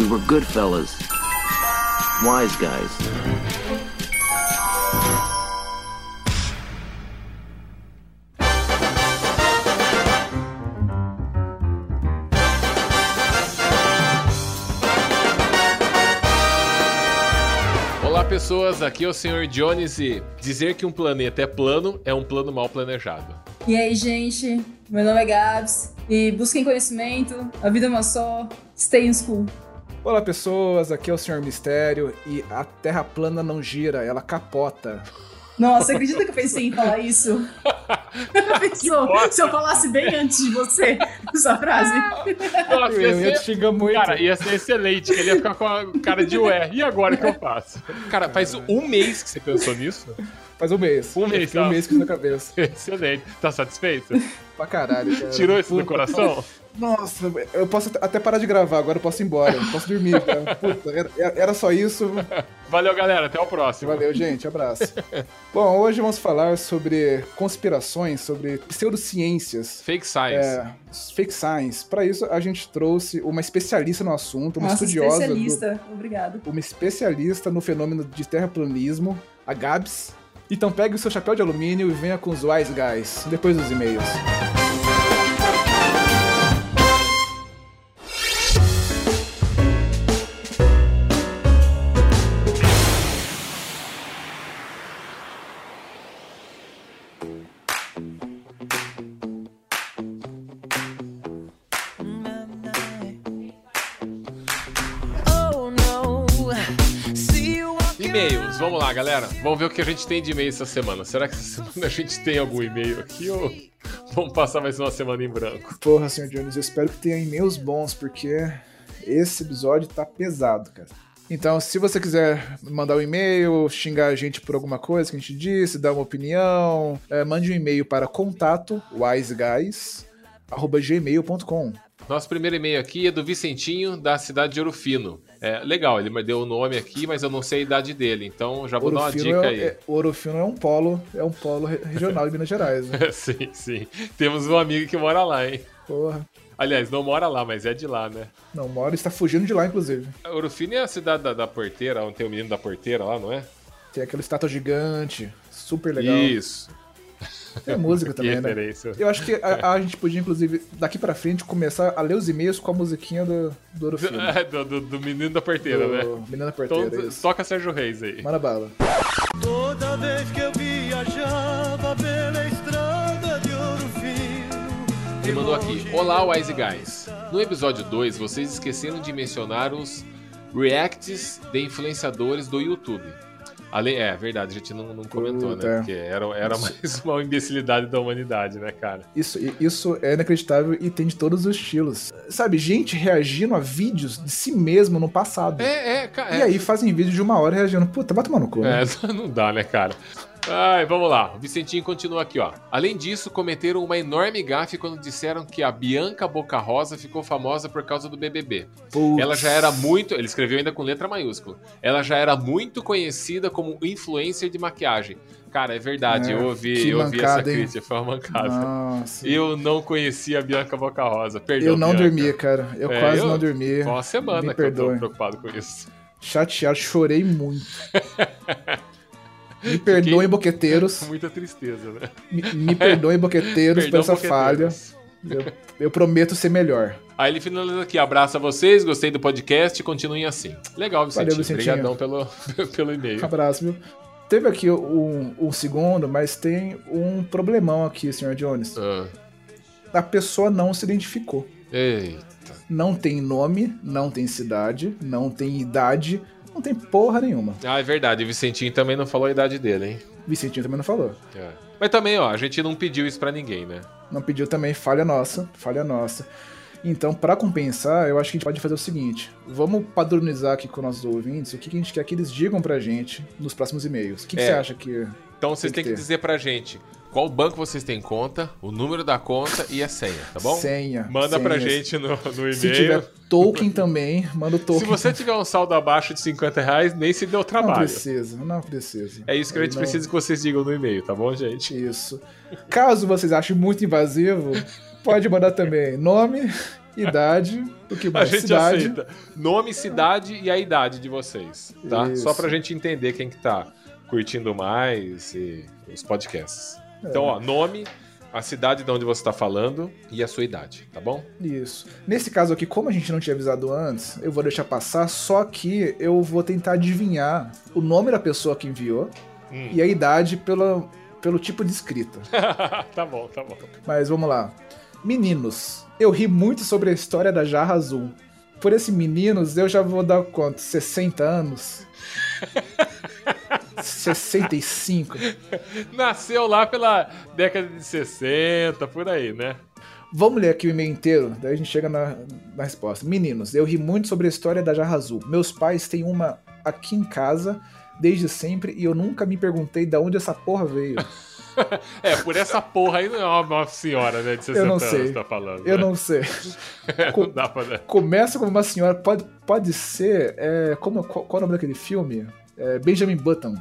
We were good fellas. Wise guys. Olá pessoas, aqui é o Sr. Jones e dizer que um planeta é plano é um plano mal planejado. E aí, gente? Meu nome é Gabs e busquem conhecimento, a vida é uma só, stay in school. Olá pessoas, aqui é o Senhor Mistério e a Terra plana não gira, ela capota. Nossa, acredita que eu pensei em falar isso? Pensou, se eu falasse bem antes de você essa frase? Nossa, Eu ia te xingar muito. Cara, ia ser excelente, que ele ia ficar com a cara de ué. E agora o que eu faço? Cara, faz um mês que você pensou nisso? Faz um mês. Um mês, um tá. mês com na cabeça. Excelente. Tá satisfeito? Pra caralho, cara. Tirou isso do Puta. coração? Nossa, eu posso até parar de gravar, agora eu posso ir embora. Eu posso dormir, cara. Puta, era, era só isso. Valeu, galera. Até o próximo. Valeu, gente. Abraço. Bom, hoje vamos falar sobre conspirações, sobre pseudociências. Fake science. É, fake science. Pra isso, a gente trouxe uma especialista no assunto, uma Nossa, estudiosa do, especialista. Obrigado. uma especialista no fenômeno de terraplanismo, a Gabs. Então pegue o seu chapéu de alumínio e venha com os Wise Guys, depois dos e-mails. Lá, galera. Vamos ver o que a gente tem de e-mail essa semana. Será que essa semana a gente tem algum e-mail aqui ou vamos passar mais uma semana em branco? Porra, Sr. Jones, eu espero que tenha e-mails bons, porque esse episódio tá pesado, cara. Então, se você quiser mandar um e-mail, xingar a gente por alguma coisa que a gente disse, dar uma opinião, é, mande um e-mail para contato wiseguys@gmail.com. Nosso primeiro e-mail aqui é do Vicentinho, da cidade de Ouro Fino. É, legal, ele me deu o nome aqui, mas eu não sei a idade dele, então já vou dar uma dica é, aí. é- é um polo, é um polo re- regional de Minas Gerais, né? sim, sim. Temos um amigo que mora lá, hein? Porra. Aliás, não mora lá, mas é de lá, né? Não, mora está fugindo de lá, inclusive. Ouro Fino é a cidade da, da porteira, onde tem o menino da porteira lá, não é? Tem aquela estátua gigante, super legal. Isso. Tem música também, né? referência. Eu acho que a, a gente podia, inclusive, daqui pra frente, começar a ler os e-mails com a musiquinha do, do. É, do, do- do menino da porteira, do né? Menina Então, Porteira, isso. toca Sérgio Reis aí. Manda bala. Toda vez que eu viajava pela estrada de ouro fino. Ele mandou aqui: Olá, Wise Guys. No episódio 2, vocês esqueceram de mencionar os reacts de influenciadores do YouTube. Além, é verdade, a gente não, não comentou, Puta, né? é. Porque era, era mais uma imbecilidade da humanidade, né, cara? Isso, isso é inacreditável e tem de todos os estilos. Sabe, gente reagindo a vídeos de si mesmo no passado. É, é, cara. E aí fazem vídeo de uma hora reagindo. Puta, vai tomar no cu. né? É, não dá, né, cara? Ai, vamos lá. O Vicentinho continua aqui, ó. Além disso, cometeram uma enorme gafe quando disseram que a Bianca Boca Rosa ficou famosa por causa do BBB. Putz. Ela já era muito. Ele escreveu ainda com letra maiúscula. Ela já era muito conhecida como influencer de maquiagem. Cara, é verdade. É, eu ouvi, eu ouvi mancada, essa hein? crítica. Foi uma mancada. Nossa. Eu não conhecia a Bianca Boca Rosa. Perdão. Eu não Bianca. dormia, cara. Eu É, quase eu- não dormi. Foi uma semana Me que eu tô perdoe. preocupado com isso. Chateado, chorei muito. Me perdoem, boqueteiros. Muita tristeza, né? Me, me perdoem, boqueteiros, por essa falha. Eu, eu prometo ser melhor. Aí ele finaliza aqui, abraço a vocês, gostei do podcast, continuem assim. Legal, Vicentinho. Valeu, Vicentinho. Obrigadão pelo, pelo e-mail. Abraço, viu? Teve aqui um, um segundo, mas tem um problemão aqui, Sr. Jones. Ah, A pessoa não se identificou. eita. Não tem nome, não tem cidade, não tem idade, não tem porra nenhuma. Ah, é verdade, o Vicentinho também não falou a idade dele, hein? Vicentinho também não falou. É. Mas também, ó, a gente não pediu isso pra ninguém, né? Não pediu também, falha nossa, falha nossa. Então, pra compensar, eu acho que a gente pode fazer o seguinte: vamos padronizar aqui com nossos ouvintes o que que a gente quer que eles digam pra gente nos próximos e-mails. O que, que É. você acha que. Então vocês têm que que dizer pra gente qual banco vocês têm conta, o número da conta e a senha, tá bom? Senha. Manda pra senhas. gente no, no Se e-mail. tiver token também, manda o token. Se você tiver um saldo abaixo de 50 reais, nem se deu Não trabalho. precisa, não precisa. É isso que a gente Não- precisa que vocês digam no e-mail, tá bom, gente? Isso. Caso vocês achem muito invasivo, pode mandar também nome, idade, o que A mais? gente Cidade. aceita. Nome, cidade e a idade de vocês, tá? Isso. Só pra gente entender quem que tá curtindo mais e os podcasts. É. Então, ó, nome, a cidade de onde você tá falando e a sua idade, tá bom? Isso. Nesse caso aqui, como a gente não tinha avisado antes, eu vou deixar passar, só que eu vou tentar adivinhar o nome da pessoa que enviou Hum. e a idade pela, pelo tipo de escrita. tá bom, tá bom. Mas vamos lá. Meninos, eu ri muito sobre a história da jarra azul. Por esse meninos, eu já vou dar quanto? 60 anos? 65? Nasceu lá pela década de 60, por aí, né? Vamos ler aqui o e-mail inteiro, daí a gente chega na, na resposta. Meninos, eu ri muito sobre a história da jarra azul. Meus pais têm uma aqui em casa desde sempre e eu nunca me perguntei de onde essa porra veio. É, por essa porra aí não é uma, senhora, né, de 60 Eu não anos sei. que tá falando. Eu né? não sei. não dá pra... Começa como uma senhora, pode, pode ser. É, como, qual, qual é o nome daquele filme? É, Benjamin Button.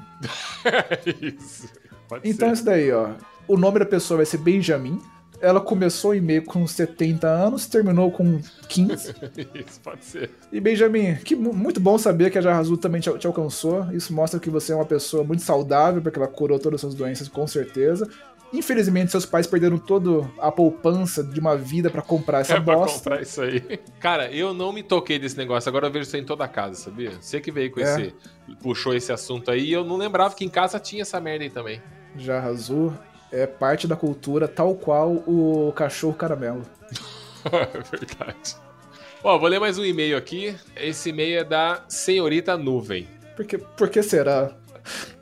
Isso. Pode Então ser. isso daí, ó. O nome da pessoa vai ser Benjamin. Ela começou o e-mail com 70 anos, terminou com 15. Isso, pode ser. E Benjamin, que mu- muito bom saber que a Jarra Azul também te, te alcançou. Isso mostra que você é uma pessoa muito saudável, porque ela curou todas as suas doenças, com certeza. Infelizmente, seus pais perderam toda a poupança de uma vida pra comprar essa É pra bosta. comprar isso aí. Cara, eu não me toquei desse negócio. Agora eu vejo isso aí em toda casa, sabia? Você que veio com É. esse. puxou esse assunto aí. e Eu não lembrava que em casa tinha essa merda aí também. Azul é parte da cultura, tal qual o cachorro caramelo. Verdade. Ó, vou ler mais um e-mail aqui. Esse e-mail é da Senhorita Nuvem. Por que, por que será?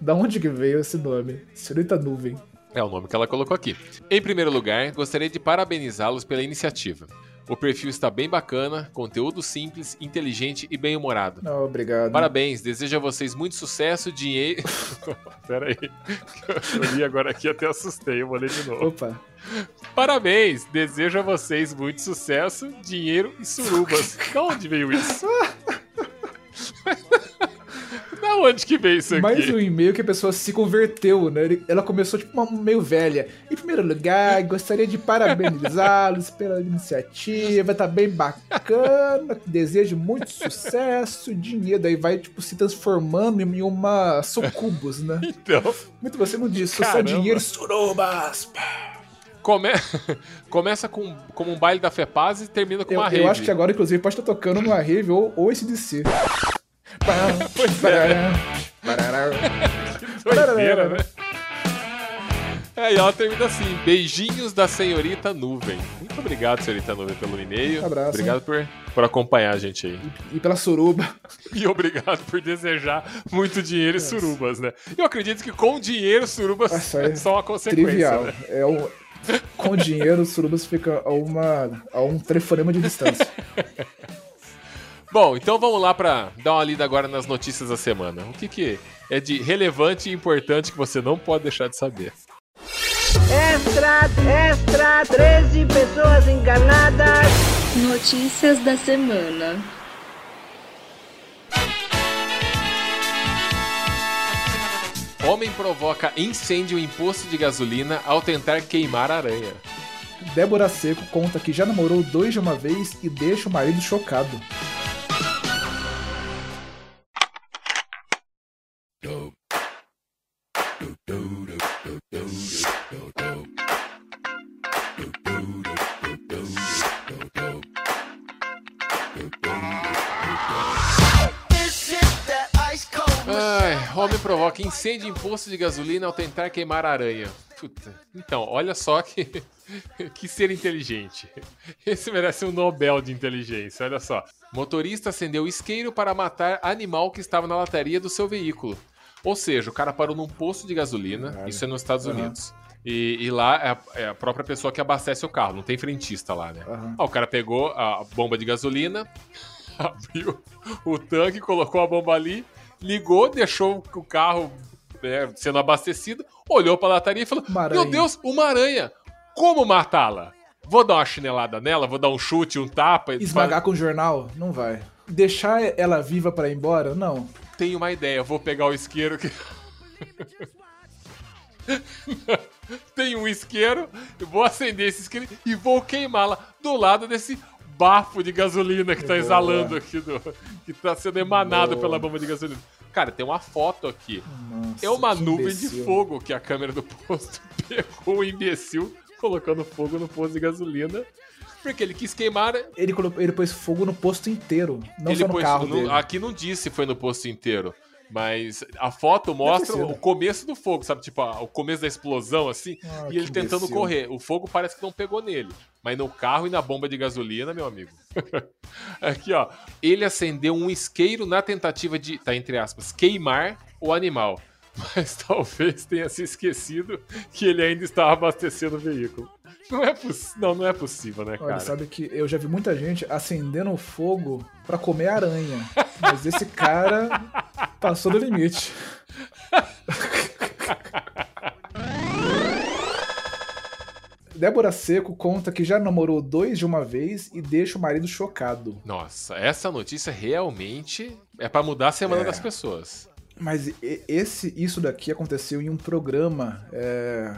Da onde que veio esse nome? Senhorita Nuvem. É o nome que ela colocou aqui. Em primeiro lugar, gostaria de parabenizá-los pela iniciativa. O perfil está bem bacana, conteúdo simples, inteligente e bem-humorado. Não, obrigado. Parabéns, desejo a vocês muito sucesso, dinheiro. Pera aí, eu li agora aqui até assustei, eu vou ler de novo. Opa. Parabéns, desejo a vocês muito sucesso, dinheiro e surubas. Da onde veio isso? da onde que veio isso aqui? Mais um e-mail que a pessoa se converteu, né? Ela começou tipo uma meio velha. Em primeiro lugar, gostaria de parabenizá-los pela iniciativa, tá bem bacana. Desejo muito sucesso, dinheiro. Daí vai, tipo, se transformando em uma sucubus, né? Então, Muito você não disse, só dinheiro, surubas. come... começa com, como um baile da Fepaz e termina com Eu, uma eu rave. acho que agora, inclusive, pode estar tocando numa rave ou, ou esse DC. Pois é. Doideira, né? É, e ela termina assim: beijinhos da senhorita Nuvem. Muito obrigado, senhorita Nuvem, pelo e-mail. Abraço. Obrigado por, por acompanhar a gente aí. E pela suruba. E obrigado por desejar muito dinheiro e surubas, né? Eu acredito que com dinheiro, surubas Nossa, é é só uma consequência, Trivial. né? É um, com dinheiro, surubas fica a, uma, a um telefonema de distância. Bom, então vamos lá pra dar uma lida agora nas notícias da semana. O que, que é de relevante e importante que você não pode deixar de saber? Extra, extra, 13 pessoas enganadas. Notícias da semana. Homem provoca incêndio em posto de gasolina ao tentar queimar aranha. Débora Seco conta que já namorou dois de uma vez e deixa o marido chocado. Homem provoca incêndio em posto de gasolina ao tentar queimar aranha. Puta. Então, olha só que, que ser inteligente. Esse merece um Nobel de inteligência, olha só. Motorista acendeu isqueiro para matar animal que estava na lataria do seu veículo. Ou seja, o cara parou num posto de gasolina, Caralho. isso é nos Estados. Unidos. E, e lá é a, é a própria pessoa que abastece o carro, não tem frentista lá, né? Ah, o cara pegou a bomba de gasolina, abriu o tanque, colocou a bomba ali, ligou, deixou o carro né, sendo abastecido, olhou pra lataria e falou. Meu Deus, uma aranha! Como matá-la? Vou dar uma chinelada nela, vou dar um chute, um tapa. e Esmagar com o jornal? Não vai. Deixar ela viva pra ir embora? Não. Tenho uma ideia, vou pegar o isqueiro que. Tem um isqueiro, vou acender esse isqueiro e vou queimá-la do lado desse bafo de gasolina que tá Boa. exalando aqui do. que tá sendo emanado Boa. pela bomba de gasolina. Cara, tem uma foto aqui. Nossa, É uma que nuvem imbecil. de fogo que a câmera do posto pegou o imbecil colocando fogo no posto de gasolina. Porque ele quis queimar. Ele, colocou, ele pôs fogo no posto inteiro, não ele só no pôs- carro no-. Aqui não disse se foi no posto inteiro. Mas a foto mostra o começo do fogo, sabe? Tipo, a- o começo da explosão, assim. Ah, e ele que tentando imbecil. correr. O fogo parece que não pegou nele. Mas no carro e na bomba de gasolina, meu amigo. Aqui, ó. Ele acendeu um isqueiro na tentativa de, tá entre aspas, queimar o animal. Mas talvez tenha se esquecido que ele ainda estava abastecendo o veículo. Não é, não, não é possível, né, Olha, cara? sabe que eu já vi muita gente acendendo fogo pra comer aranha. Mas esse cara passou do limite. Débora Seco conta que já namorou dois de uma vez e deixa o marido chocado. Nossa, essa notícia realmente é pra mudar a semana É. das pessoas. Mas esse, isso daqui aconteceu em um programa. é,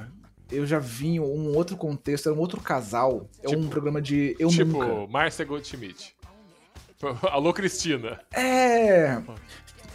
eu já vi em um outro contexto, era um outro casal. É um Tipo- programa de Eu tipo, Nunca. Márcia Goldschmidt. Alô, Cristina. É,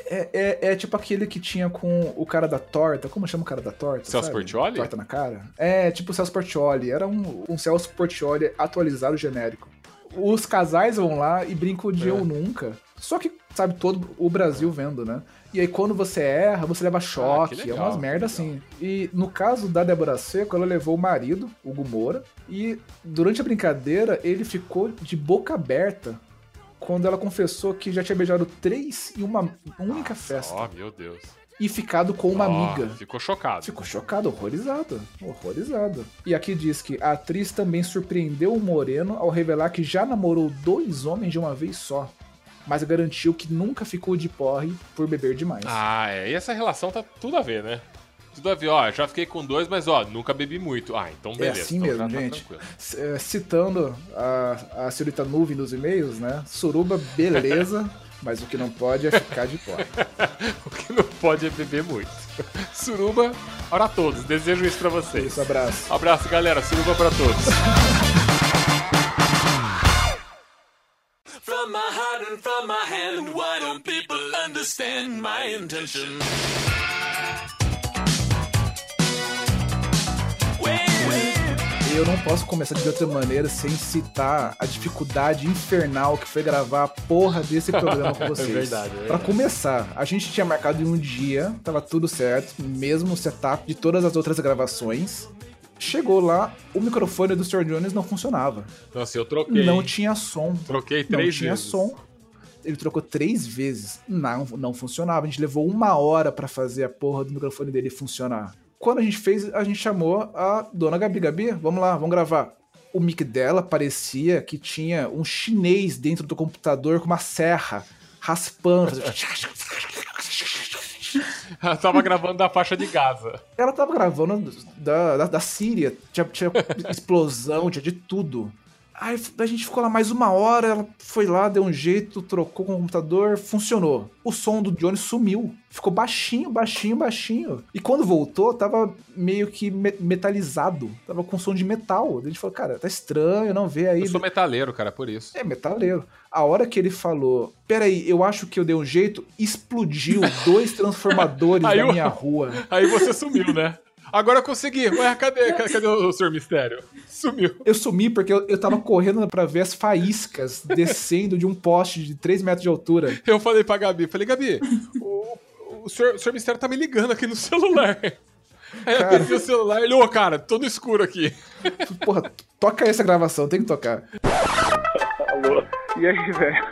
é, é. é tipo aquele que tinha com o cara da torta. Como chama o cara da torta? Celso sabe? Portiolli? Torta na cara? É, tipo o Celso Portioli. Era um, um Celso Portioli atualizado genérico. Os casais vão lá e brincam de É. eu nunca. Só que, sabe, todo o Brasil vendo, né? E aí quando você erra, você leva choque. Ah, que é legal, umas merda legal. assim. E no caso da Débora Seco, ela levou o marido, Hugo Moura, e durante a brincadeira ele ficou de boca aberta quando ela confessou que já tinha beijado três em uma única festa Ó, meu Deus. e ficado com uma Ó, amiga. Ficou chocado. Ficou chocado, horrorizado, horrorizado. E aqui diz que a atriz também surpreendeu o Moreno ao revelar que já namorou dois homens de uma vez só, mas garantiu que nunca ficou de porre por beber demais. Ah, é. E essa relação tá tudo a ver, né? Tudo a ver, ó. Já fiquei com dois, mas ó, nunca bebi muito. Ah, então é beleza. assim então mesmo, tá gente. é, citando a, a senhorita Nuvem nos e-mails, né? Suruba, beleza, mas o que não pode é ficar de porre. O que não pode é beber muito. Suruba para todos. Desejo isso pra vocês. Isso, abraço. Abraço, galera. Suruba pra todos. From my heart and from my hand, why don't people understand my intention? Eu não posso começar de outra maneira sem citar a dificuldade infernal que foi gravar a porra desse programa com vocês. É verdade, é verdade. Pra começar, a gente tinha marcado em um dia, tava tudo certo, mesmo o setup de todas as outras gravações. Chegou lá, o microfone do Sr. Jones não funcionava. Nossa, eu troquei. Não tinha som. Troquei Não três tinha vezes. som. Ele trocou três vezes. Não, não funcionava. A gente levou uma hora pra fazer a porra do microfone dele funcionar. Quando a gente fez, a gente chamou a dona Gabi. Gabi, vamos lá, vamos gravar. O mic dela parecia que tinha um chinês dentro do computador com uma serra, raspando. Ela tava gravando da faixa de Gaza. Ela tava gravando da, da, da Síria, tinha, tinha explosão, tinha de tudo. Aí a gente ficou lá mais uma hora, ela foi lá, deu um jeito, trocou com o computador, funcionou. O som do Johnny sumiu. Ficou baixinho, baixinho, baixinho. E quando voltou, tava meio que me- metalizado. Tava com som de metal. A gente falou, cara, tá estranho, não vê aí. Eu sou metaleiro, cara, por isso. É, metaleiro. A hora que ele falou, peraí, eu acho que eu dei um jeito, explodiu dois transformadores na minha rua. Aí você sumiu, né? Agora eu consegui. Ué, cadê, ca- cadê o Sr. Mistério? Sumiu. Eu sumi porque eu, eu tava correndo pra ver as faíscas descendo de um poste de 3 metros de altura. Eu falei pra Gabi, falei, Gabi, o, o, senhor, o senhor Mistério tá me ligando aqui no celular. Aí eu Cara. atendi o celular, ele, ô, cara, tô no escuro aqui. Porra, toca essa gravação, tem que tocar. Alô? E aí, velho?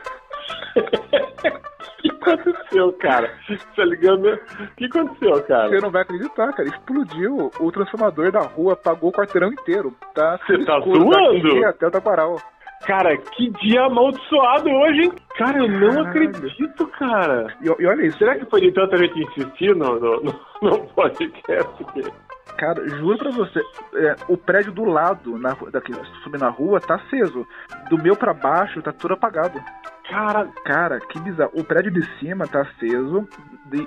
O que aconteceu, cara? Tá ligando? O que aconteceu, cara? Você não vai acreditar, cara. Explodiu o transformador da rua, apagou o quarteirão inteiro. Tá Você tá escuro, zoando? até o Taquaral. Cara, que dia amaldiçoado hoje, hein? Cara, eu não Caralho. acredito, cara. E, e olha isso, Será que foi de tanta gente insistir no, no, no, no podcast? Cara, juro pra você, é, o prédio do lado, na, daqui, subindo na rua, tá aceso. Do meu pra baixo, tá tudo apagado. Cara, Cara, que bizarro. O prédio de cima tá aceso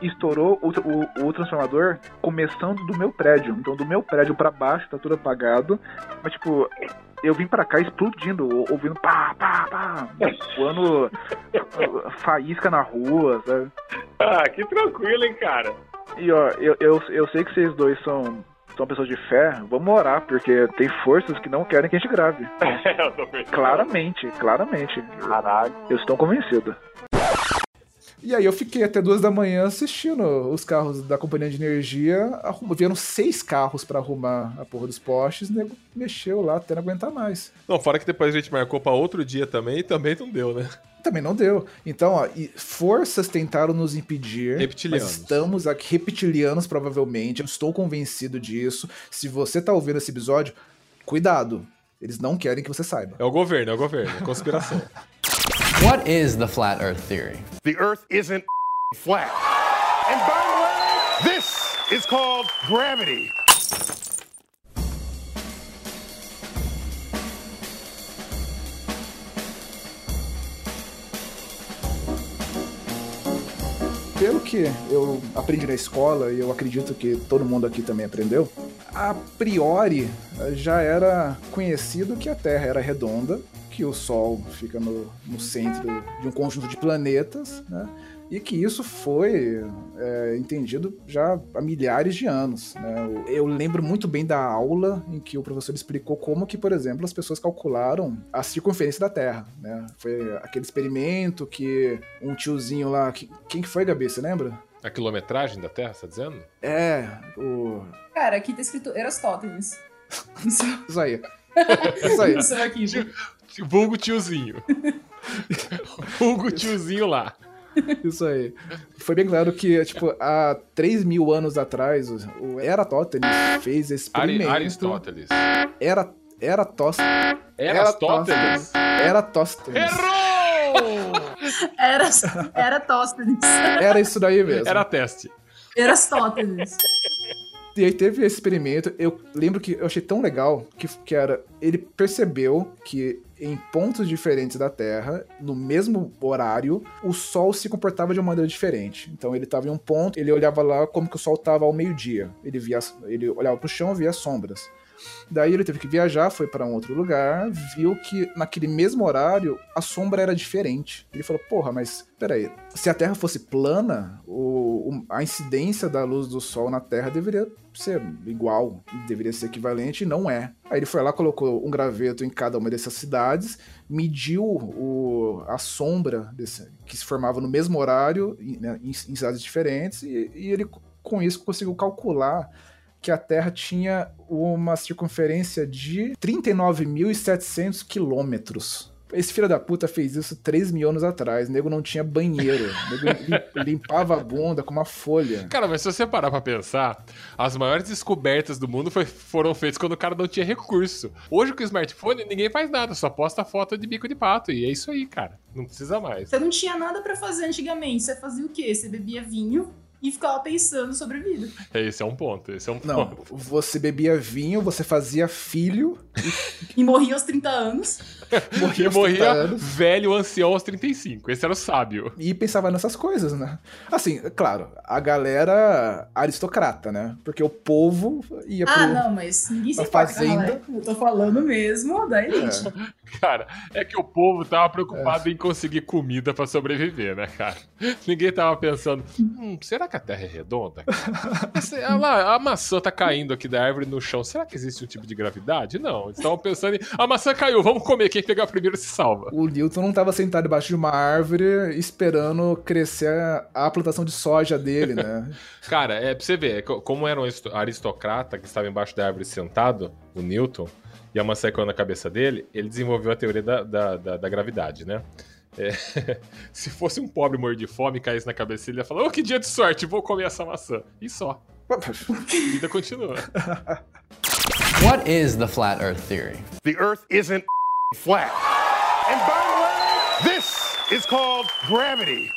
estourou o, o, o transformador começando do meu prédio. Então, do meu prédio pra baixo tá tudo apagado. Mas, tipo, eu vim pra cá explodindo, ou- ouvindo pá, pá, pá, voando faísca na rua, sabe? ah, que tranquilo, hein, cara. E ó, eu, eu, eu sei que vocês dois são, são pessoas de fé, vamos orar, porque tem forças que não querem que a gente grave. Claramente, claramente. Caralho. Eu estou convencido. E aí eu fiquei até duas da manhã assistindo os carros da companhia de energia. Arrum... Vieram seis carros pra arrumar a porra dos postes, o nego mexeu lá até não aguentar mais. Não, fora que depois a gente marcou pra outro dia também e também não deu, né? Também não deu. Então, ó, forças tentaram nos impedir. Reptilianos. Estamos aqui, reptilianos, provavelmente. Eu estou convencido disso. Se você tá ouvindo esse episódio, cuidado. Eles não querem que você saiba. É o governo, é o governo, é conspiração. What is the flat earth theory? The earth isn't flat. And by the way, this is called gravity. Pelo que eu aprendi na escola, e eu acredito que todo mundo aqui também aprendeu, a priori já era conhecido que a Terra era redonda, que o Sol fica no, no centro de um conjunto de planetas, né? E que isso foi é, entendido já há milhares de anos. Né? Eu- Eu lembro muito bem da aula em que o professor explicou como que, por exemplo, as pessoas calcularam a circunferência da Terra. Né? Foi aquele experimento que um tiozinho lá. que- Quem que foi, Gabi? Você lembra? A quilometragem da Terra, você tá dizendo? É, o. Cara, aqui tá escrito Erastótenes. Isso, aí. Isso aí. isso aqui. Vulgo tiozinho. Vulgo tiozinho lá. Isso aí. Foi bem claro que, tipo, há 3 mil anos atrás, o Eratóstenes fez esse Ari- experimento. Aristóteles. Era, Eratóstenes. Eratóstenes. Eratóstenes. Errou! Era, Eratóstenes. Era isso daí mesmo. Era teste. Erastótenes. E aí teve esse experimento, eu lembro que eu achei tão legal que, que era, ele percebeu que em pontos diferentes da Terra, no mesmo horário, o Sol se comportava de uma maneira diferente. Então ele estava em um ponto, ele olhava lá como que o Sol estava ao meio-dia. Ele via, ele olhava pro chão e via sombras. Daí ele teve que viajar, foi para um outro lugar, viu que naquele mesmo horário a sombra era diferente. Ele falou: Porra, mas peraí, se a Terra fosse plana, o, o- a incidência da luz do Sol na Terra deveria ser igual, deveria ser equivalente, e não é. Aí ele foi lá, colocou um graveto em cada uma dessas cidades, mediu o- a sombra desse- que se formava no mesmo horário, em, né, em- cidades diferentes, e, e ele com isso conseguiu calcular que a Terra tinha uma circunferência de 39.700 quilômetros. Esse filho da puta fez isso 3 mil anos atrás. O nego não tinha banheiro. O nego lim- limpava a bunda com uma folha. Cara, mas se você parar pra pensar, as maiores descobertas do mundo foi- foram feitas quando o cara não tinha recurso. Hoje com o smartphone ninguém faz nada, só posta foto de bico de pato. E é isso aí, cara. Não precisa mais. Você não tinha nada pra fazer antigamente. Você fazia o quê? Você bebia vinho e ficava pensando sobre a vida. Esse é um ponto, esse é um Não, ponto. você bebia vinho, você fazia filho, E morria aos 30 anos. morria E aos 30 morria anos. velho, ancião aos 35. Esse era o sábio. E pensava nessas coisas, né? Assim, claro, a galera aristocrata, né? Porque o povo ia pro. Ah, não, mas ninguém se importa fazenda. Eu tô falando mesmo da elite. Cara, é que o povo tava preocupado em conseguir comida pra sobreviver, né, cara? Ninguém tava pensando, hum, será que a Terra é redonda? Olha lá, a maçã tá caindo aqui da árvore no chão. Será que existe um tipo de gravidade? Não. Eles estavam pensando em, a maçã caiu, vamos comer. Quem pegar primeiro se salva. O Newton não estava sentado debaixo de uma árvore esperando crescer a plantação de soja dele, né? Cara, é pra você ver, é co- como era um aristo- aristocrata que estava embaixo da árvore sentado, o Newton, e a maçã caiu na cabeça dele, ele desenvolveu a teoria da, da, da- da gravidade, né? É, se fosse um pobre morto de fome e caísse na cabeça dele, ele ia falar: Ô, que dia de sorte, vou comer essa maçã. E só. A vida continua. What is the flat earth theory? The earth isn't flat. And by the way, this is called gravity.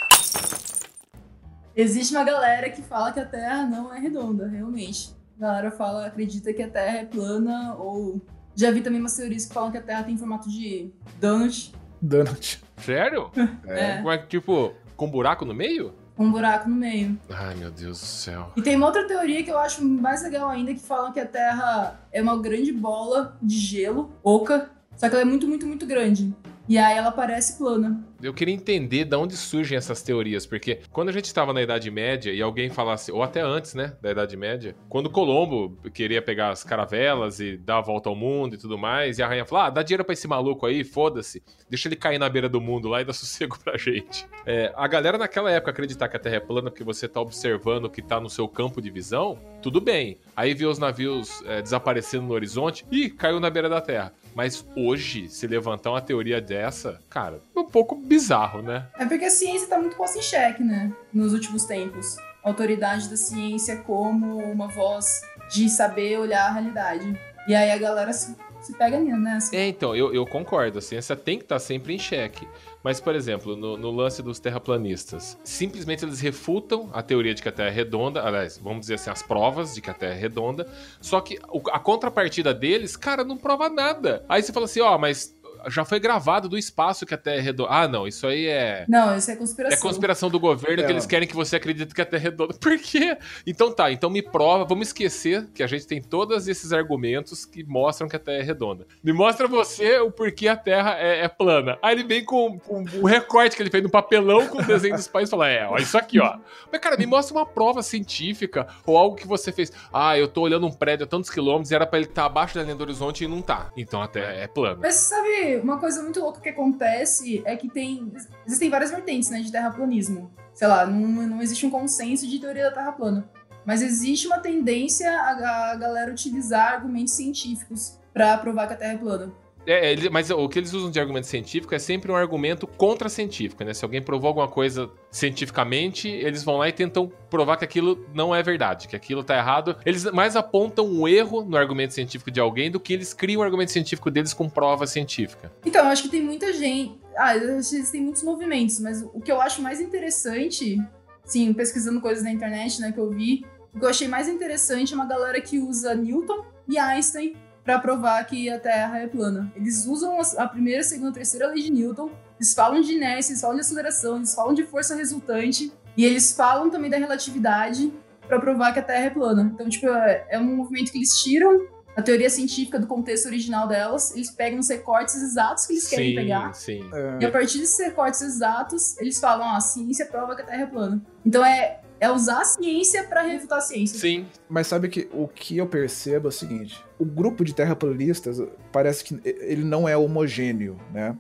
Existe uma galera que fala que a Terra não é redonda, realmente. A galera fala, acredita que a Terra é plana, ou já vi também umas teorias que falam que a Terra tem formato de donut. Donut. Sério? É. Como é que, tipo, com buraco no meio? Um buraco no meio. Ai, meu Deus do céu. E tem uma outra teoria que eu acho mais legal ainda, que falam que a Terra é uma grande bola de gelo, oca, só que ela é muito, muito, muito grande. E aí ela parece plana. Eu queria entender de onde surgem essas teorias, porque quando a gente estava na Idade Média e alguém falasse, ou até antes, né, da Idade Média, quando Colombo queria pegar as caravelas e dar a volta ao mundo e tudo mais, e a rainha falou: ah, dá dinheiro pra esse maluco aí, foda-se, deixa ele cair na beira do mundo lá e dá sossego pra gente. É, a galera naquela época acreditar que a Terra é plana porque você tá observando o que tá no seu campo de visão, tudo bem. Aí vê os navios é, desaparecendo no horizonte, e caiu na beira da Terra. Mas hoje, se levantar uma teoria dessa, cara, um pouco bizarro, né? É porque a ciência tá muito posta em xeque, né? Nos últimos tempos. A autoridade da ciência como uma voz de saber olhar a realidade. E aí a galera se, se pega nessa. É, então, eu, eu concordo. A ciência tem que estar sempre em xeque. Mas, por exemplo, no, no lance dos terraplanistas, simplesmente eles refutam a teoria de que a Terra é redonda, aliás, vamos dizer assim, as provas de que a Terra é redonda, só que a contrapartida deles, cara, não prova nada. Aí você fala assim, ó, mas já foi gravado do espaço que a Terra é redonda. Ah, não, isso aí é... Não, isso é conspiração. É conspiração do governo É. que eles querem que você acredite que a Terra é redonda. Por quê? Então tá, então me prova, vamos esquecer que a gente tem todos esses argumentos que mostram que a Terra é redonda. Me mostra você o porquê a Terra é, é plana. Aí ele vem com, o recorte que ele fez no papelão com o desenho dos pais e fala: É, ó, isso aqui, ó. Mas, cara, me mostra uma prova científica ou algo que você fez. Ah, eu tô olhando um prédio a tantos quilômetros e era pra ele estar abaixo da linha do horizonte e não tá. Então a Terra é plana. Mas sabe, uma coisa muito louca que acontece é que tem. Existem várias vertentes, né, de terraplanismo. Sei lá, não, não existe um consenso de teoria da Terra plana. Mas existe uma tendência a, a galera utilizar argumentos científicos pra provar que a Terra é plana. É, ele- mas o que eles usam de argumento científico é sempre um argumento contra-científico, né? Se alguém provou alguma coisa cientificamente, eles vão lá e tentam provar que aquilo não é verdade, que aquilo tá errado. Eles mais apontam um erro no argumento científico de alguém do que eles criam o argumento científico deles com prova científica. Então, eu acho que tem muita gente. Ah, existem muitos movimentos, mas o que eu acho mais interessante, sim, pesquisando coisas na internet, né, que eu vi, o que eu achei mais interessante é uma galera que usa Newton e Einstein pra provar que a Terra é plana. Eles usam a primeira, segunda, terceira lei de Newton, eles falam de inércia, eles falam de aceleração, eles falam de força resultante, e eles falam também da relatividade pra provar que a Terra é plana. Então, tipo, é é um movimento que eles tiram a teoria científica do contexto original delas, eles pegam os recortes exatos que eles querem sim, pegar. sim. E a partir desses recortes exatos, eles falam, ó, a ciência prova que a Terra é plana. Então é, é usar a ciência pra refutar a ciência. Sim. Mas sabe que o que eu percebo é o seguinte: o grupo de terraplanistas parece que ele não é homogêneo, né?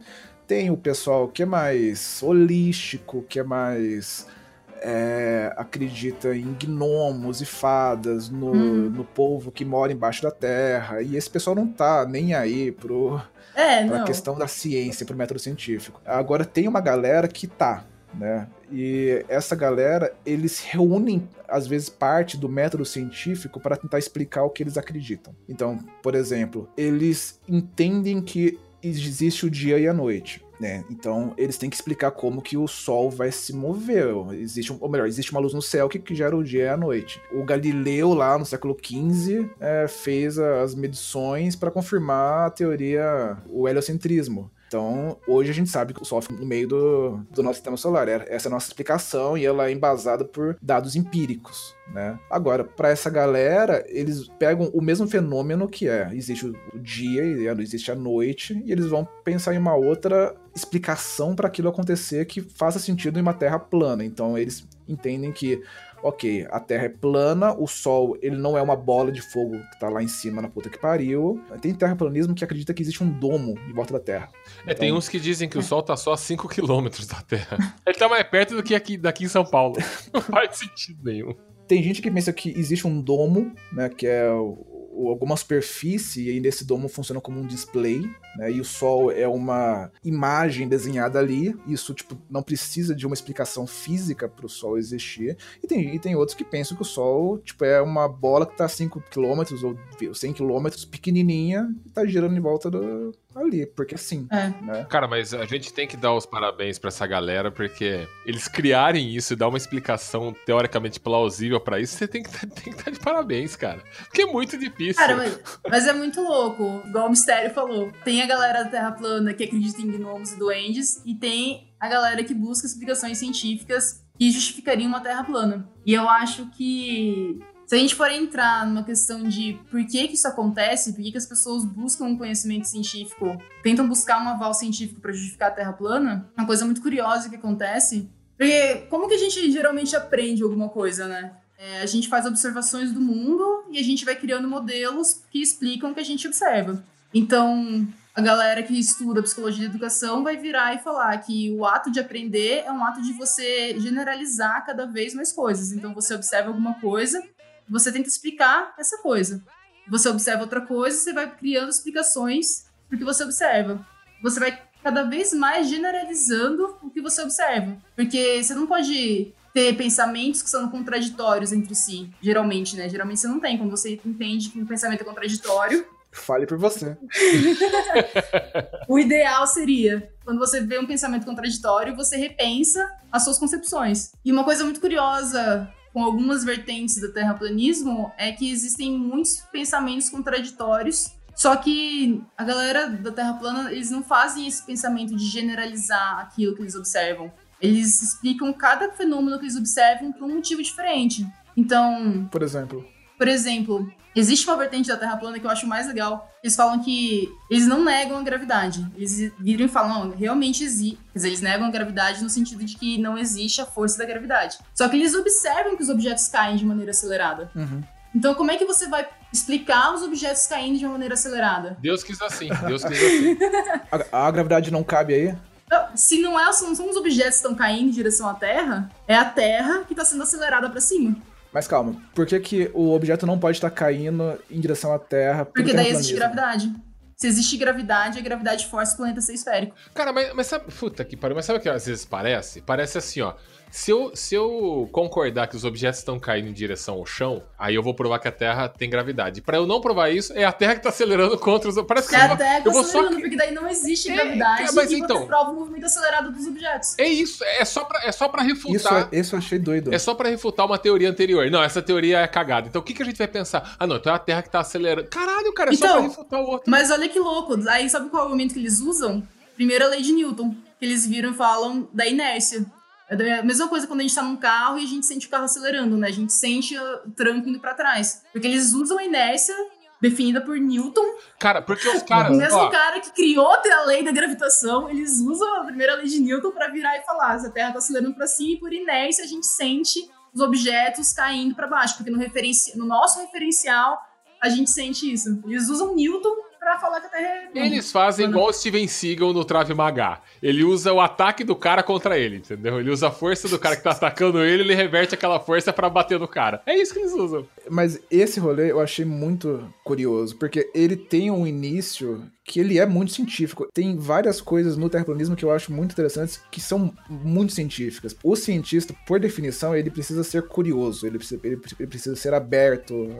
Tem o pessoal que é mais holístico, que é mais. é, acredita em gnomos e fadas, no, Hum. no povo que mora embaixo da terra. E esse pessoal não tá nem aí pro, É, pra não. questão da ciência, pro método científico. Agora tem uma galera que tá, né? E essa galera, eles reúnem às vezes parte do método científico para tentar explicar o que eles acreditam. Então, por exemplo, eles entendem que existe o dia e a noite. Né? Então, eles têm que explicar como que o Sol vai se mover. Existe, ou melhor, existe uma luz no céu que, que gera o dia e a noite. O Galileu, lá no século XV, é, fez as medições para confirmar a teoria, o heliocentrismo. Então, hoje a gente sabe que o Sol fica no meio do, do nosso sistema solar. É- Essa é a nossa explicação e ela é embasada por dados empíricos, né? Agora, para essa galera, eles pegam o mesmo fenômeno que é, existe o dia e a- existe a noite, e eles vão pensar em uma outra explicação para aquilo acontecer que faça sentido em uma Terra plana. Então, eles entendem que ok, a Terra é plana, o Sol ele não é uma bola de fogo que tá lá em cima na puta que pariu. Tem terraplanismo que acredita que existe um domo em volta da Terra. É, tem uns que dizem que o Sol tá só a 5 quilômetros da Terra. Ele tá mais perto do que aqui, daqui em São Paulo. Não faz sentido nenhum. Tem gente que pensa que existe um domo, né, que é o- alguma superfície, e nesse domo funciona como um display, né, e o Sol é uma imagem desenhada ali, isso, tipo, não precisa de uma explicação física pro Sol existir, e tem, e tem outros que pensam que o Sol, tipo, é uma bola que tá a 5 km ou 100 km, pequenininha, e tá girando em volta do, ali, porque sim. É. Né? Cara, mas a gente tem que dar os parabéns pra essa galera, porque eles criarem isso e dar uma explicação teoricamente plausível pra isso, você tem que tem que estar de parabéns, cara. Porque é muito difícil. Cara, mas, mas é muito louco, igual o Mistério falou. Tem a galera da Terra plana que acredita em gnomos e duendes, e tem a galera que busca explicações científicas que justificariam uma Terra plana. E eu acho que se a gente for entrar numa questão de por que, que isso acontece, por que, que as pessoas buscam um conhecimento científico, tentam buscar um aval científico para justificar a Terra plana, uma coisa muito curiosa que acontece. Porque como que a gente geralmente aprende alguma coisa, né? É, a gente faz observações do mundo e a gente vai criando modelos que explicam o que a gente observa. Então, a galera que estuda psicologia da educação vai virar e falar que o ato de aprender é um ato de você generalizar cada vez mais coisas. Então, você observa alguma coisa, você tenta explicar essa coisa. Você observa outra coisa, você vai criando explicações porque você observa. Você vai cada vez mais generalizando o que você observa. Porque você não pode ter pensamentos que são contraditórios entre si, geralmente, né? Geralmente você não tem. Quando você entende que um pensamento é contraditório, Fale por você. o ideal seria, quando você vê um pensamento contraditório, você repensa as suas concepções. E uma coisa muito curiosa com algumas vertentes do terraplanismo é que existem muitos pensamentos contraditórios. Só que a galera da Terra plana, eles não fazem esse pensamento de generalizar aquilo que eles observam. Eles explicam cada fenômeno que eles observam por um motivo diferente. Então, Por exemplo. por exemplo, existe uma vertente da Terra plana que eu acho mais legal. Eles falam que eles não negam a gravidade. Eles viram e falam, realmente existe. Quer dizer, eles negam a gravidade no sentido de que não existe a força da gravidade. Só que eles observam que os objetos caem de maneira acelerada. Uhum. Então, como é que você vai explicar os objetos caindo de uma maneira acelerada? Deus quis assim, Deus quis assim. A, a gravidade não cabe aí? Não, Se não, é, se não são os objetos que estão caindo em direção à Terra, é a Terra que está sendo acelerada para cima. Mas calma, por que, que o objeto não pode estar caindo em direção à Terra? por Porque daí existe gravidade. Se existe gravidade, a gravidade força o planeta a ser esférico. Cara, mas, mas sabe. Puta que pariu, mas sabe o que às vezes parece? Parece assim, ó. Se eu, se eu concordar que os objetos estão caindo em direção ao chão, aí eu vou provar que a Terra tem gravidade. Pra eu não provar isso, é a Terra que tá acelerando contra os. Parece que É eu a vou- Terra eu vou só. acelerando, porque daí não existe É, gravidade cara, mas e então- você prova o movimento acelerado dos objetos. É isso, é só pra, é só pra Isso, refutar. isso eu achei doido. É só pra refutar uma teoria anterior. Não, essa teoria é cagada. Então o que, que a gente vai pensar? Ah, não, então é a Terra que tá acelerando. Caralho, cara, é só Então, pra refutar o outro. Mas olha que louco. Aí sabe qual é o argumento que eles usam? Primeiro a lei de Newton. Que eles viram e falam da inércia. É a mesma coisa quando a gente tá num carro e a gente sente o carro acelerando, né? A gente sente o tranco indo pra trás. Porque eles usam a inércia definida por Newton. Cara, porque os caras. o mesmo ó, cara que criou a lei da gravitação, eles usam a primeira lei de Newton pra virar e falar: se a Terra tá acelerando pra cima e por inércia a gente sente os objetos caindo pra baixo. Porque no, referenci... no nosso referencial a gente sente isso. Eles usam Newton pra falar que a Terra é. Eles fazem igual o Steven Seagal no Trave Magá. Ele usa o ataque do cara contra ele, entendeu? Ele usa a força do cara que tá atacando ele, ele reverte aquela força pra bater no cara. É isso que eles usam. Mas esse rolê eu achei muito curioso, porque ele tem um início que ele é muito científico. Tem várias coisas no terraplanismo que eu acho muito interessantes que são muito científicas. O cientista, por definição, ele precisa ser curioso, ele precisa, ele, ele precisa ser aberto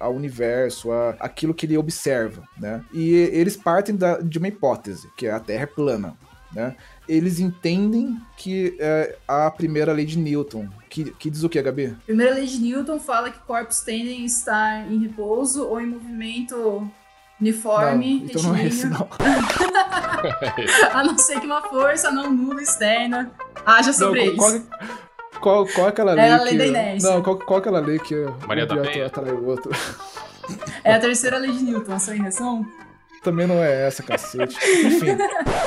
ao universo, a aquilo que ele observa, né? E eles partem da- de uma hipótese, que é a Terra é plana, né? Eles entendem que é a primeira lei de Newton, que, que diz o que, Gabi? A primeira lei de Newton fala que corpos tendem a estar em repouso ou em movimento uniforme, Não, então não é esse, não. a não ser que uma força não nula externa haja sobre Não, eles. qual, qual, qual é aquela É lei a que... lei da inércia. Não, qual, qual é aquela lei que Maria um da Penha? atrai o outro? É a terceira lei de Newton, ação e reação. Também não é essa, cacete. Enfim,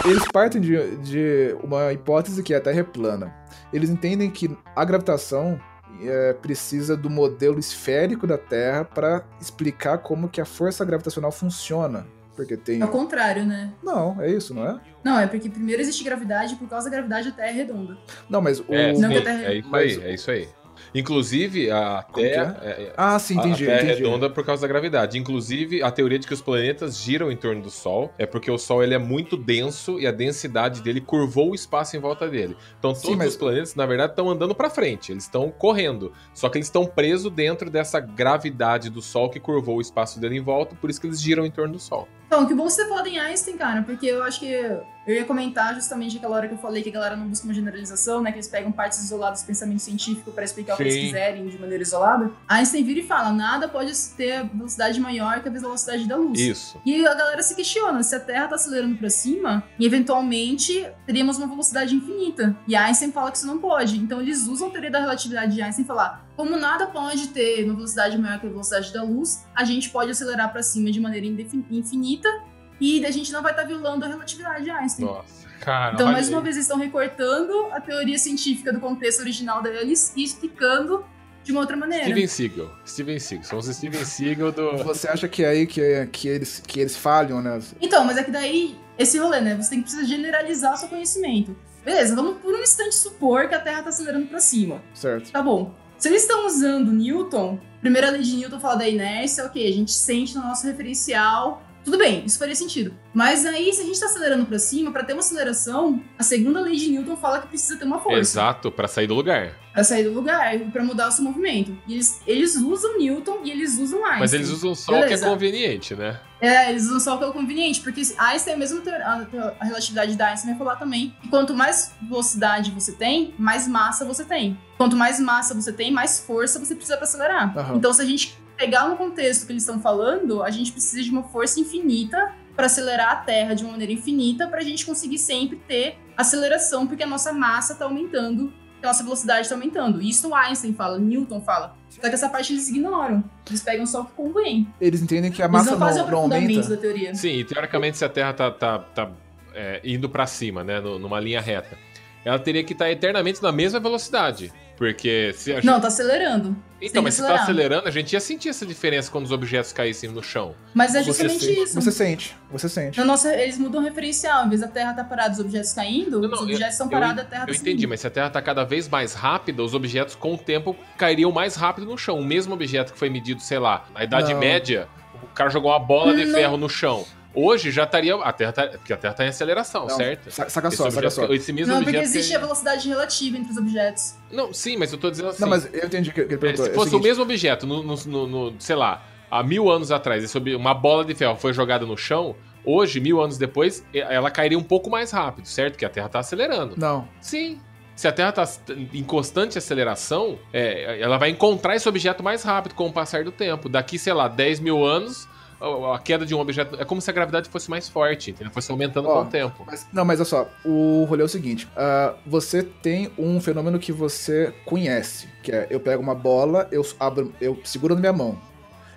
eles partem de, de uma hipótese que a Terra é plana. Eles entendem que a gravitação é, precisa do modelo esférico da Terra para explicar como que a força gravitacional funciona. Porque tem... É o contrário, né? Não, é isso, não é? Não, é porque primeiro existe gravidade e por causa da gravidade a Terra é redonda. Não, mas o... É, Não, sim, que a Terra- é isso Mas- aí, é isso aí. Inclusive, a que Terra. é- é- Ah, sim, entendi, a Terra é entendi. redonda por causa da gravidade. Inclusive, a teoria de que os planetas giram em torno do Sol é porque o Sol ele é muito denso e a densidade dele curvou o espaço em volta dele. Então, Sim, todos mas- os planetas, na verdade, estão andando para frente. Eles estão correndo. Só que eles estão presos dentro dessa gravidade do Sol que curvou o espaço dele em volta, por isso que eles giram em torno do Sol. Então, que bom você ter falado em Einstein, cara, porque eu acho que eu ia comentar justamente aquela hora que eu falei que a galera não busca uma generalização, né? Que eles pegam partes isoladas do pensamento científico para explicar o que eles Sim. quiserem de maneira isolada. Einstein vira e fala: nada pode ter velocidade maior que a velocidade da luz. Isso. E a galera se questiona se a Terra tá acelerando pra cima e eventualmente teríamos uma velocidade infinita. E Einstein fala que isso não pode. Então eles usam a teoria da relatividade de Einstein e falar: como nada pode ter uma velocidade maior que a velocidade da luz, a gente pode acelerar pra cima de maneira infinita e a gente não vai estar violando a relatividade de Einstein. Nossa, cara. Então, mais uma vez, eles estão recortando a teoria científica do contexto original deles e explicando de uma outra maneira. Steven Seagal. Steven Seagal. São os Steven Seagal do. Você acha que é aí que, que, eles, que eles falham, né? Então, mas é que daí, esse rolê, né? Você tem que precisar generalizar o seu conhecimento. Beleza, vamos por um instante supor que a Terra tá acelerando pra cima. Certo. Tá bom. Se eles estão usando Newton, primeira lei de Newton fala da inércia, ok, a gente sente no nosso referencial. Tudo bem, isso faria sentido. Mas aí, se a gente tá acelerando pra cima, pra ter uma aceleração, a segunda lei de Newton fala que precisa ter uma força. Exato, pra sair do lugar. Pra sair do lugar, pra mudar o seu movimento. E eles, eles usam Newton e eles usam Einstein. Mas eles usam só o que é Beleza. conveniente, né? É, eles usam só o que é conveniente, porque Einstein, mesmo teor- a, a relatividade da Einstein vai falar também que quanto mais velocidade você tem, mais massa você tem. Quanto mais massa você tem, mais força você precisa pra acelerar. Aham. Então, se a gente pegar no contexto que eles estão falando, a gente precisa de uma força infinita para acelerar a Terra de uma maneira infinita para a gente conseguir sempre ter aceleração, porque a nossa massa tá aumentando, a nossa velocidade tá aumentando. Isso Einstein fala, Newton fala. Só que essa parte eles ignoram. Eles pegam só o que convém. Eles entendem que a Eles massa não não, não aprofundamento aumenta. da teoria. Sim, e teoricamente, se a Terra tá, tá, tá é, indo pra cima, né? numa linha reta, ela teria que estar eternamente na mesma velocidade. Porque se a gente. Não, tá acelerando. então, mas que se tá acelerar. acelerando, a gente ia sentir essa diferença quando os objetos caíssem no chão. Mas é Você justamente sente- isso. Você sente, você sente. Na nossa, eles mudam o referencial. Em vez da Terra tá parada, os objetos caindo, Não, não, os objetos estão eu- parados, a Terra Eu tá entendi, subindo. mas se a Terra tá cada vez mais rápida, os objetos com o tempo cairiam mais rápido no chão. O mesmo objeto que foi medido, sei lá, na Idade Não. Média, o cara jogou uma bola de Não. ferro no chão. Hoje já estaria. A Terra tá. Porque a Terra tá em aceleração, Não, certo? sa- Saca só, saca só. Esse mesmo Não, porque existe que- a velocidade relativa entre os objetos. Não, sim, mas eu tô dizendo assim. Não, mas eu entendi o que que ele é, perguntou. se É o fosse o seguinte, mesmo objeto, no, no- no- no- sei lá, há mil anos atrás, esse ob- uma bola de ferro foi jogada no chão, hoje, mil anos depois, ela cairia um pouco mais rápido, certo? Porque a Terra tá acelerando. Não, Sim. Se a Terra está em constante aceleração, é, ela vai encontrar esse objeto mais rápido com o passar do tempo. Daqui, sei lá, 10 mil anos, a queda de um objeto. É como se a gravidade fosse mais forte, entendeu? Fosse aumentando Ó, com o tempo. Mas- não, mas olha só, o rolê é o seguinte: ah, você tem um fenômeno que você conhece, que é eu pego uma bola, eu abro, eu seguro na minha mão.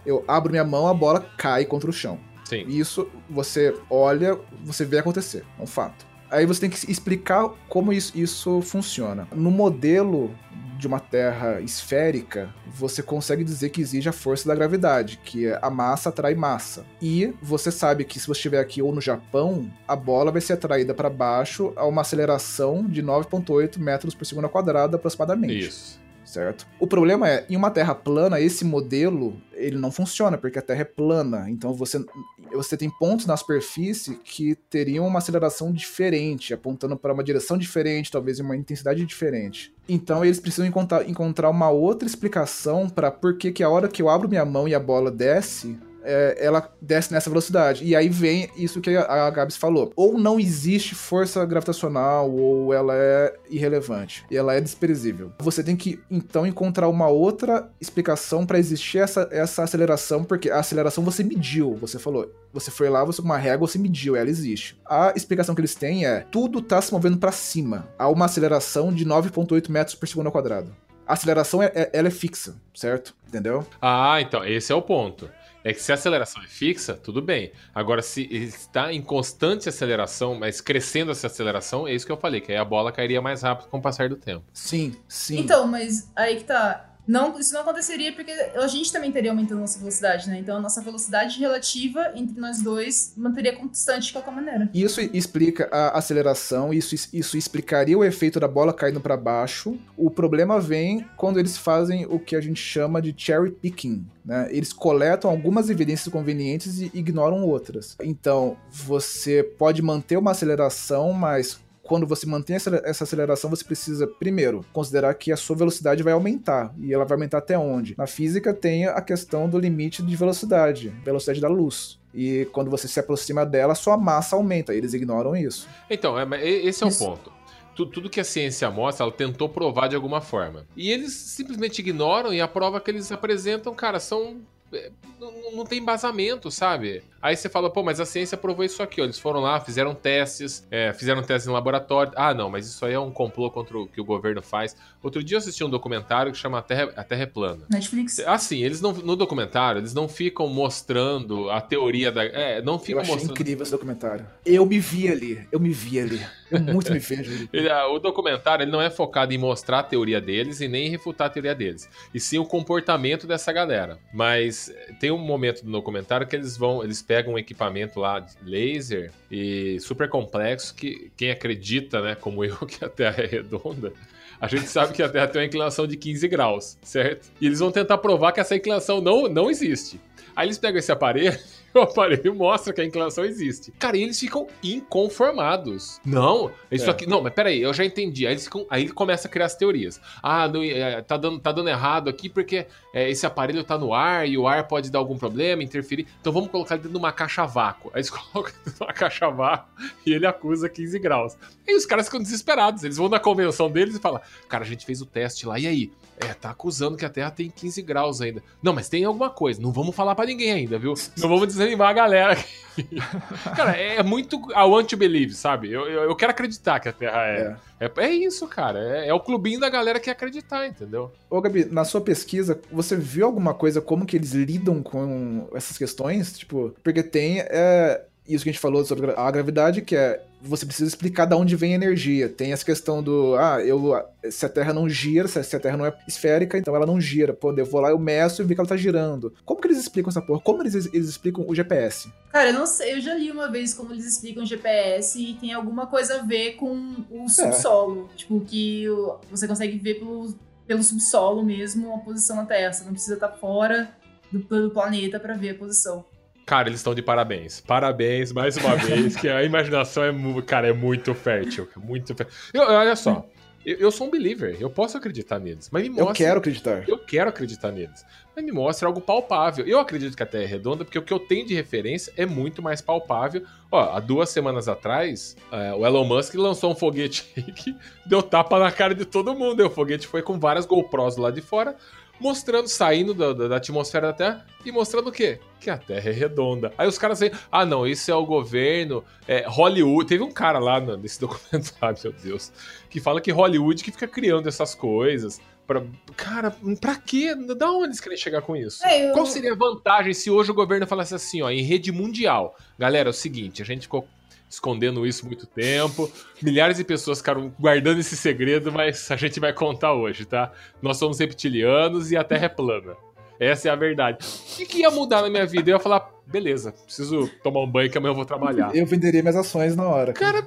Eu abro minha mão, a bola cai contra o chão. Sim. Isso você olha, você vê acontecer, é um fato. Aí você tem que explicar como isso, isso funciona. No modelo de uma Terra esférica, você consegue dizer que exige a força da gravidade, que é a massa atrai massa. E você sabe que se você estiver aqui ou no Japão, a bola vai ser atraída para baixo a uma aceleração de 9,8 metros por segundo quadrado aproximadamente Isso. Certo? O problema é, em uma terra plana, esse modelo, ele não funciona, porque a terra é plana. Então você, você tem pontos na superfície que teriam uma aceleração diferente, apontando para uma direção diferente, talvez uma intensidade diferente. Então eles precisam encontrar, encontrar uma outra explicação para por que que a hora que eu abro minha mão e a bola desce, é, ela desce nessa velocidade. E aí vem isso que a Gabs falou. Ou não existe força gravitacional, ou ela é irrelevante. E ela é desprezível. Você tem que, então, encontrar uma outra explicação para existir essa, essa aceleração, porque a aceleração você mediu. Você falou, você foi lá, você uma régua, você mediu, ela existe. A explicação que eles têm é, tudo tá se movendo para cima. Há uma aceleração de 9,8 metros por segundo ao quadrado. A aceleração, é, é- ela é fixa, certo? Entendeu? Ah, então, esse é o ponto. É que se a aceleração é fixa, tudo bem. Agora, se está em constante aceleração, mas crescendo essa aceleração, é isso que eu falei, que aí a bola cairia mais rápido com o passar do tempo. Sim, sim. Então, mas aí que tá. Não, isso não aconteceria porque a gente também teria aumentando a nossa velocidade, né? Então a nossa velocidade relativa entre nós dois manteria constante de qualquer maneira. Isso explica a aceleração, isso, isso explicaria o efeito da bola caindo para baixo. O problema vem quando eles fazem o que a gente chama de cherry picking. Né? Eles coletam algumas evidências convenientes e ignoram outras. Então, você pode manter uma aceleração, mas quando você mantém essa essa aceleração, você precisa, primeiro, considerar que a sua velocidade vai aumentar. E ela vai aumentar até onde? Na física tem a questão do limite de velocidade, velocidade da luz. E quando você se aproxima dela, sua massa aumenta. Eles ignoram isso. Então, é, esse é Isso. o ponto. Tu- Tudo que a ciência mostra, ela tentou provar de alguma forma. E eles simplesmente ignoram e a prova que eles apresentam, cara, são. É, Não, não tem embasamento, sabe? Aí você fala, pô, mas a ciência provou isso aqui, ó. Eles foram lá, fizeram testes, é, fizeram testes em laboratório. Ah, não, mas isso aí é um complô contra o que o governo faz. Outro dia eu assisti um documentário que chama A Terra, a Terra é Plana. Netflix. Assim, eles não. No documentário, eles não ficam mostrando a teoria da. É, não Eu ficam achei mostrando. incrível esse documentário. Eu me vi ali. Eu me vi ali. Muito me ali. Ele- ah, o documentário ele não é focado em mostrar a teoria deles e nem em refutar a teoria deles, e sim o comportamento dessa galera. Mas eh, tem um momento do documentário que eles vão, eles pegam um equipamento lá de laser e super complexo que quem acredita, né, como eu, que a Terra é redonda, a gente sabe que a Terra tem uma inclinação de 15 graus, certo? E eles vão tentar provar que essa inclinação não, não existe. Aí eles pegam esse aparelho, o aparelho mostra que a inclinação existe. Cara, e eles ficam inconformados. Não, isso É. aqui. Não, mas peraí, eu já entendi. Aí, eles ficam- aí ele começa a criar as teorias. Ah, não, é, tá, dando, tá dando errado aqui porque é, esse aparelho tá no ar e o ar pode dar algum problema, interferir. Então vamos colocar ele dentro de uma caixa vácuo. Aí eles colocam dentro de uma caixa vácuo e ele acusa 15 graus. Aí os caras ficam desesperados. Eles vão na convenção deles e falam: Cara, a gente fez o teste lá, e aí? É, tá acusando que a Terra tem 15 graus ainda. Não, mas tem alguma coisa. Não vamos falar pra ninguém ainda, viu? Não vamos desanimar a galera. aqui." cara, é muito I want to believe, sabe? Eu, eu, eu quero acreditar que a Terra é. É, é isso, cara. É, é o clubinho da galera que acreditar, entendeu? Ô, Gabi, na sua pesquisa, você viu alguma coisa como que eles lidam com essas questões? Tipo, porque tem é, isso que a gente falou sobre a gravidade, que é você precisa explicar de onde vem a energia. Tem essa questão do, ah, eu, se a Terra não gira, se a- Terra não é esférica, então ela não gira. Pô, eu vou lá, eu meço e vi que ela tá girando. Como que eles explicam essa porra? Como eles, eles explicam o GPS? Cara, eu não sei, eu já li uma vez como eles explicam GPS e tem alguma coisa a ver com o subsolo. Tipo, que o- você consegue ver pelo, pelo subsolo mesmo a posição da Terra. Você não precisa estar fora do, do planeta pra ver a posição. Cara, eles estão de parabéns. Parabéns mais uma vez, que a imaginação é, cara, é muito fértil. Muito fértil. Eu- olha só, eu, eu sou um believer, eu posso acreditar neles, mas me mostra. Eu quero acreditar. Eu quero acreditar neles. Mas me mostra algo palpável. Eu acredito que a Terra é redonda porque o que eu tenho de referência é muito mais palpável. Ó, há duas semanas atrás, é, o Elon Musk lançou um foguete aí que deu tapa na cara de todo mundo. E o foguete foi com várias GoPros lá de fora, mostrando, saindo da, da- da atmosfera da Terra e mostrando o quê? Que a Terra é redonda. Aí os caras aí, ah não, isso é o governo, é, Hollywood. Teve um cara lá no- nesse documentário, meu Deus, que fala que Hollywood que fica criando essas coisas. Pra, cara, pra quê? Da onde eles querem chegar com isso? É, eu- Qual seria a vantagem se hoje o governo falasse assim, ó, em rede mundial? Galera, é o seguinte, a gente ficou escondendo isso muito tempo, milhares de pessoas ficaram guardando esse segredo, mas a gente vai contar hoje, tá? Nós somos reptilianos e a Terra é plana. Essa é a verdade. O que, que ia mudar na minha vida? Eu ia falar, beleza, preciso tomar um banho que amanhã eu vou trabalhar. Eu venderia minhas ações na hora. Cara,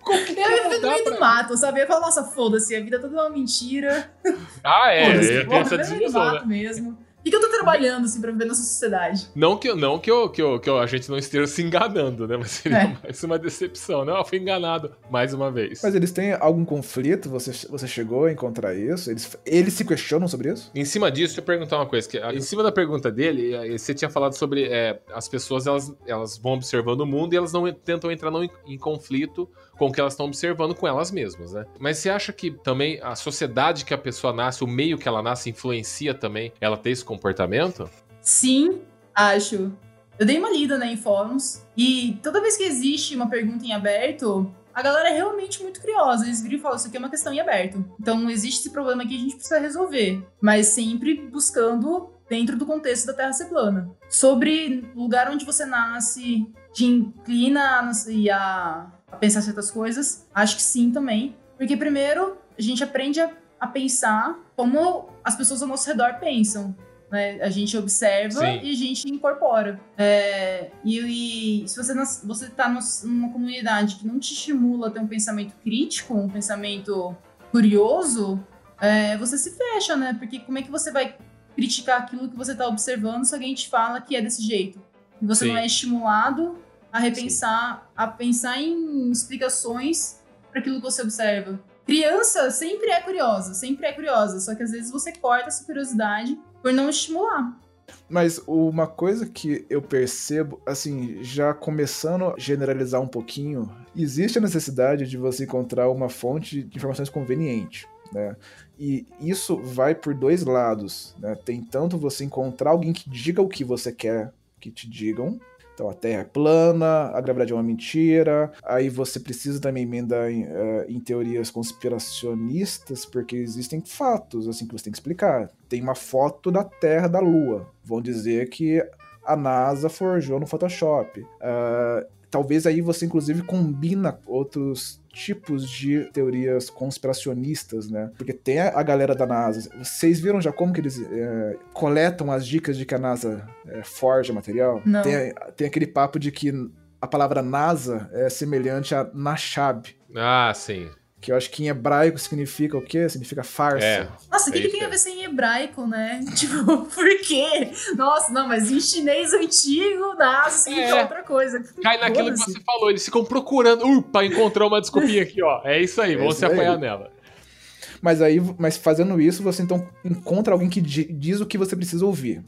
como que Eu ia viver no meio do mato, sabe? Eu ia falar, nossa, foda-se, a vida toda é uma mentira. Ah, é, eu tenho essa viver no meio do desilusão, né? mato mesmo. Que, que eu tô trabalhando, assim, pra viver nessa sociedade? Não que, não que, eu, que, eu, que eu- a gente não esteja se enganando, né? Mas seria É. mais uma decepção. Não, eu fui enganado mais uma vez. Mas eles têm algum conflito? Você, você chegou a encontrar isso? Eles, eles se questionam sobre isso? Em cima disso, deixa eu perguntar uma coisa. Que, em cima da pergunta dele, você tinha falado sobre eh, as pessoas, elas, elas vão observando o mundo e elas não en- tentam entrar não em, em conflito com o que elas estão observando com elas mesmas, né? Mas você acha que também a sociedade que a pessoa nasce, o meio que ela nasce, influencia também ela ter esse comportamento? Sim, acho. Eu dei uma lida, né, em fóruns, e toda vez que existe uma pergunta em aberto, a galera é realmente muito curiosa. Eles viram e falam, isso aqui é uma questão em aberto. Então, existe esse problema que a gente precisa resolver. Mas sempre buscando dentro do contexto da Terra ser plana. Sobre o lugar onde você nasce, te inclina a, a pensar certas coisas, acho que sim também. Porque, primeiro, a gente aprende a, a pensar como as pessoas ao nosso redor pensam. Né? A gente observa Sim. e a gente incorpora. É, e, e se você, você tá nos- numa comunidade que não te estimula a ter um pensamento crítico, um pensamento curioso, é, você se fecha, né? Porque como é que você vai criticar aquilo que você tá observando se alguém te fala que é desse jeito? E você Sim. não é estimulado a repensar, a pensar em explicações para aquilo que você observa. Criança sempre é curiosa, sempre é curiosa, só que às vezes você corta essa curiosidade por não estimular. Mas uma coisa que eu percebo, assim, já começando a generalizar um pouquinho, existe a necessidade de você encontrar uma fonte de informações conveniente, né? E isso vai por dois lados, né? Tem tanto você encontrar alguém que diga o que você quer que te digam, então a Terra é plana, a gravidade é uma mentira. Aí você precisa também emendar em, eh, em teorias conspiracionistas, porque existem fatos assim que você tem que explicar. Tem uma foto da Terra da Lua. Vão dizer que a NASA forjou no Photoshop. Ah, talvez aí você inclusive combina outros tipos de teorias conspiracionistas, né? Porque tem a galera da NASA. Vocês viram já como que eles eh, coletam as dicas de que a NASA eh, forja material? Não. Tem, tem aquele papo de que a palavra NASA é semelhante a Nashab, Ah, sim. Que eu acho que em hebraico significa o quê? Significa farsa. É. Nossa, o que, É que tem a aí. ver ser em hebraico, né? Tipo, por quê? Nossa, não, mas em chinês antigo, NASA significa É. outra coisa. Cai naquilo que você falou, eles ficam procurando. Upa, encontrou uma desculpinha aqui, ó. É isso aí, É vamos isso se aí. apoiar nela. Mas aí, mas fazendo isso, você então encontra alguém que di- diz o que você precisa ouvir.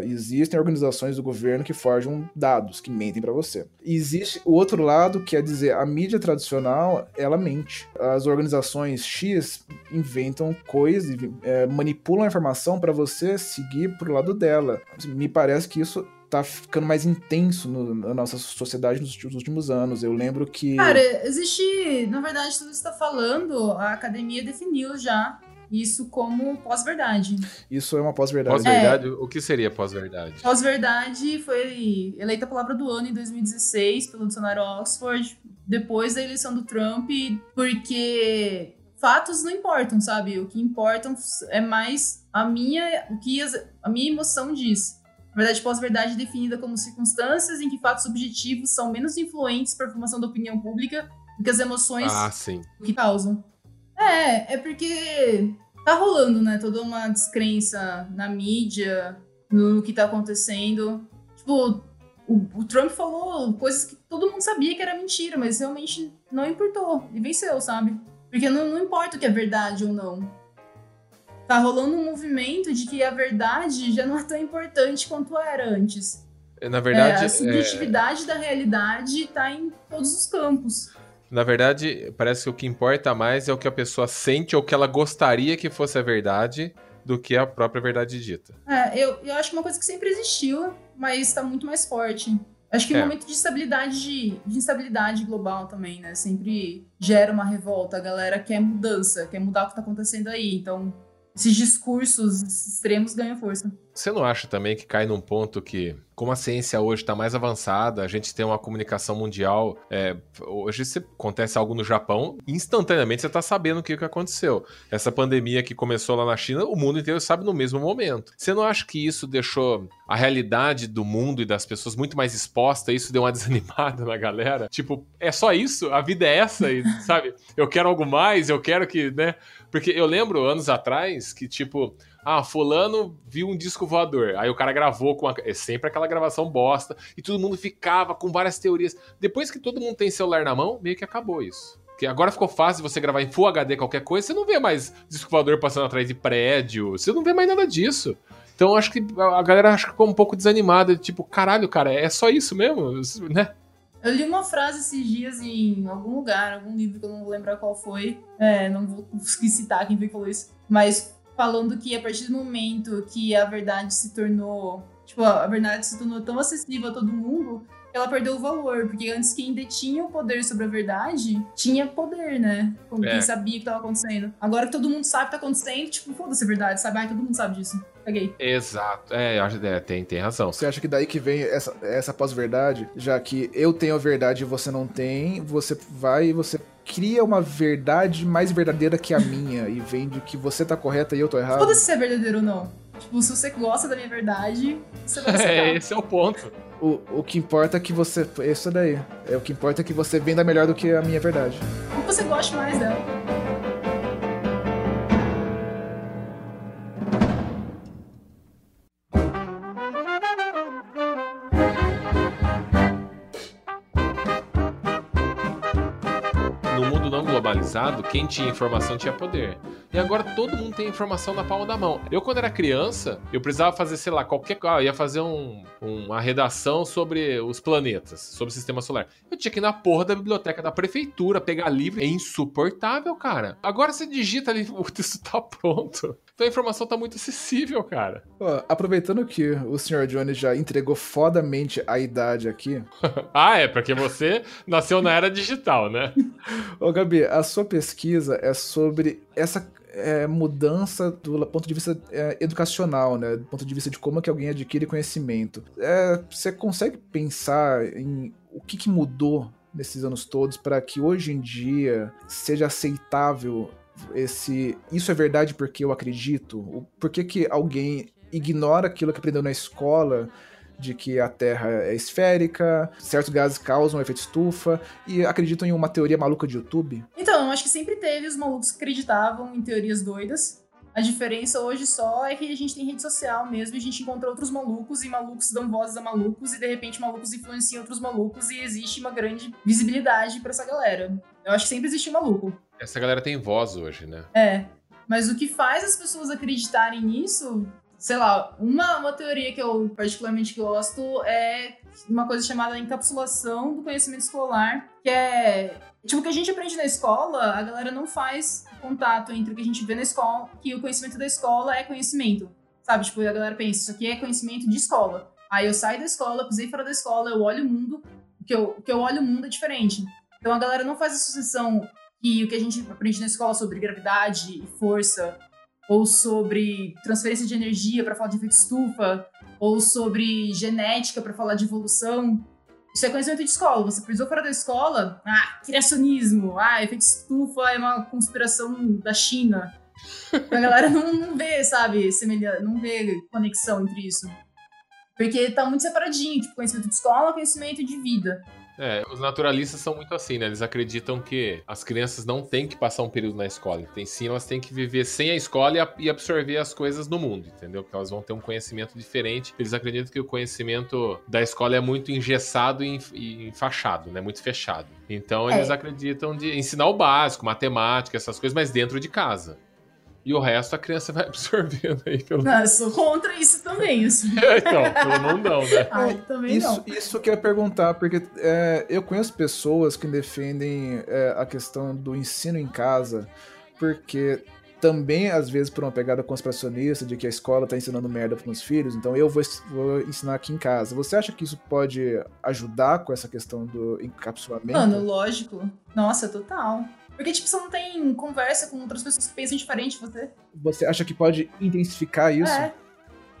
Ah, existem organizações do governo que forjam dados, que mentem pra você. E existe o outro lado, que é dizer, a mídia tradicional, ela mente. As organizações X inventam coisas, eh, manipulam a informação pra você seguir pro lado dela. Me parece que isso tá ficando mais intenso no- na nossa sociedade nos últimos- anos. Eu lembro que... Cara, existe, na verdade, tudo que você tá falando, a academia definiu já isso como pós-verdade. Isso é uma pós-verdade. Pós-verdade, o que seria pós-verdade? Pós-verdade foi eleita a palavra do ano em 2016 pelo dicionário Oxford, depois da eleição do Trump, porque fatos não importam, sabe? O que importam é mais a minha, o que as- a minha emoção diz. Na verdade, pós-verdade é definida como circunstâncias em que fatos objetivos são menos influentes para a formação da opinião pública do que as emoções Ah, sim. que causam. É, é porque tá rolando, né, toda uma descrença na mídia, no que tá acontecendo. Tipo, o, o Trump falou coisas que todo mundo sabia que era mentira, mas realmente não importou. E venceu, sabe? Porque não, não importa o que é verdade ou não. Tá rolando um movimento de que a verdade já não é tão importante quanto era antes. Na verdade, é, a é, subjetividade da realidade tá em todos os campos. Na verdade, parece que o que importa mais é o que a pessoa sente ou que ela gostaria que fosse a verdade do que a própria verdade dita. É, eu, eu acho que uma coisa que sempre existiu, mas tá muito mais forte. Acho que o É. momento de estabilidade, de, de instabilidade global também, né? Sempre gera uma revolta. A galera quer mudança, quer mudar o que tá acontecendo aí. Então, esses discursos extremos ganham força. Você não acha também que cai num ponto que, como a ciência hoje está mais avançada, a gente tem uma comunicação mundial. é, hoje, se acontece algo no Japão, instantaneamente você está sabendo o que, que aconteceu. Essa pandemia que começou lá na China, o mundo inteiro sabe no mesmo momento. Você não acha que isso deixou a realidade do mundo e das pessoas muito mais exposta? Isso deu uma desanimada na galera? Tipo, é só isso? A vida é essa? E, sabe? Eu quero algo mais, eu quero que, né? Porque eu lembro anos atrás que, tipo, ah, fulano viu um disco voador. Aí o cara gravou com é sempre aquela gravação bosta e todo mundo ficava com várias teorias. Depois que todo mundo tem celular na mão, meio que acabou isso. Porque agora ficou fácil você gravar em Full HD qualquer coisa, você não vê mais disco voador passando atrás de prédio, você não vê mais nada disso. Então acho que a galera acho que ficou um pouco desanimada, tipo, caralho, cara, é só isso mesmo, né? Eu li uma frase esses dias em algum lugar, algum livro que eu não vou lembrar qual foi. É, não vou conseguir citar quem foi falou isso. Mas falando que a partir do momento que a verdade se tornou. Tipo, a verdade se tornou tão acessível a todo mundo, ela perdeu o valor. Porque antes quem detinha o poder sobre a verdade tinha poder, né? Como É. quem sabia o que tava acontecendo. Agora que todo mundo sabe o que tá acontecendo, tipo, foda-se a verdade, sabe? Ai, todo mundo sabe disso. Peguei. Exato. É, eu acho- é, tem, tem razão. Você acha que daí que vem essa, essa pós-verdade? Já que eu tenho a verdade e você não tem, você vai e você cria uma verdade mais verdadeira que a minha e vem de que você tá correta e eu tô errado. Foda-se se é verdadeiro ou não. Tipo, se você gosta da minha verdade, você vai aceitar. É, esse é o ponto. O, o que importa é que você. Isso daí. É o que importa é que você venda melhor do que a minha verdade. Ou que você goste mais dela. Quem tinha informação tinha poder. E agora todo mundo tem informação na palma da mão. Eu, quando era criança, eu precisava fazer, sei lá, qualquer coisa. Ah, ia fazer um- uma redação sobre os planetas, sobre o sistema solar. Eu tinha que ir na porra da biblioteca da prefeitura, pegar livro. É insuportável, cara. Agora você digita ali, o texto tá pronto. Então a informação tá muito acessível, cara. Ó, aproveitando que o Sr. Johnny já entregou fodamente a idade aqui, Ah, é, porque você nasceu na era digital, né? Ô, Gabi, a sua pesquisa é sobre essa é, mudança do ponto de vista é, educacional, né? Do ponto de vista de como é que alguém adquire conhecimento. É, você consegue pensar em o que, que mudou nesses anos todos para que hoje em dia seja aceitável esse isso é verdade porque eu acredito? Por que, que alguém ignora aquilo que aprendeu na escola de que a Terra é esférica, certos gases causam efeito estufa e acreditam em uma teoria maluca de YouTube? Então, acho que sempre teve os malucos que acreditavam em teorias doidas. A diferença hoje só é que a gente tem rede social mesmo e a gente encontra outros malucos e malucos dão vozes a malucos e de repente malucos influenciam outros malucos e existe uma grande visibilidade pra essa galera. Eu acho que sempre existiu maluco. Essa galera tem voz hoje, né? É. Mas o que faz as pessoas acreditarem nisso, sei lá, uma, uma teoria que eu particularmente gosto é uma coisa chamada encapsulação do conhecimento escolar, que é tipo o que a gente aprende na escola, a galera não faz contato entre o que a gente vê na escola, que o conhecimento da escola é conhecimento. Sabe, tipo, a galera pensa, isso aqui é conhecimento de escola. Aí eu saio da escola, pisei fora da escola, eu olho o mundo, o que eu, o que eu olho o mundo é diferente. Então a galera não faz associação que o que a gente aprende na escola sobre gravidade e força, ou sobre transferência de energia para falar de efeito estufa, ou sobre genética para falar de evolução. Isso é conhecimento de escola. Você pisou fora da escola, ah, criacionismo, ah, efeito estufa é uma conspiração da China. A galera não, não vê, sabe, semelhança, não vê conexão entre isso. Porque tá muito separadinho, tipo, conhecimento de escola, conhecimento de vida. É, os naturalistas são muito assim, né? Eles acreditam que as crianças não têm que passar um período na escola. Tem sim, elas têm que viver sem a escola e, absorver as coisas no mundo, entendeu? Porque elas vão ter um conhecimento diferente. Eles acreditam que o conhecimento da escola é muito engessado e e enfaixado, né? Muito fechado. Então eles É. acreditam de ensinar o básico, matemática, essas coisas, mas dentro de casa. E o resto a criança vai absorvendo aí pelo. Ah, eu sou contra isso também, assim. então, pelo mundão, né? Ai, também Isso, não. isso que eu ia perguntar, porque é, eu conheço pessoas que defendem é, a questão do ensino em casa, porque também, às vezes, por uma pegada conspiracionista de que a escola tá ensinando merda pros meus filhos, então eu vou, vou ensinar aqui em casa. Você acha que isso pode ajudar com essa questão do encapsulamento? Mano, lógico. Nossa, total. Porque, tipo, você não tem conversa com outras pessoas que pensam diferente de você. Você acha que pode intensificar isso? É.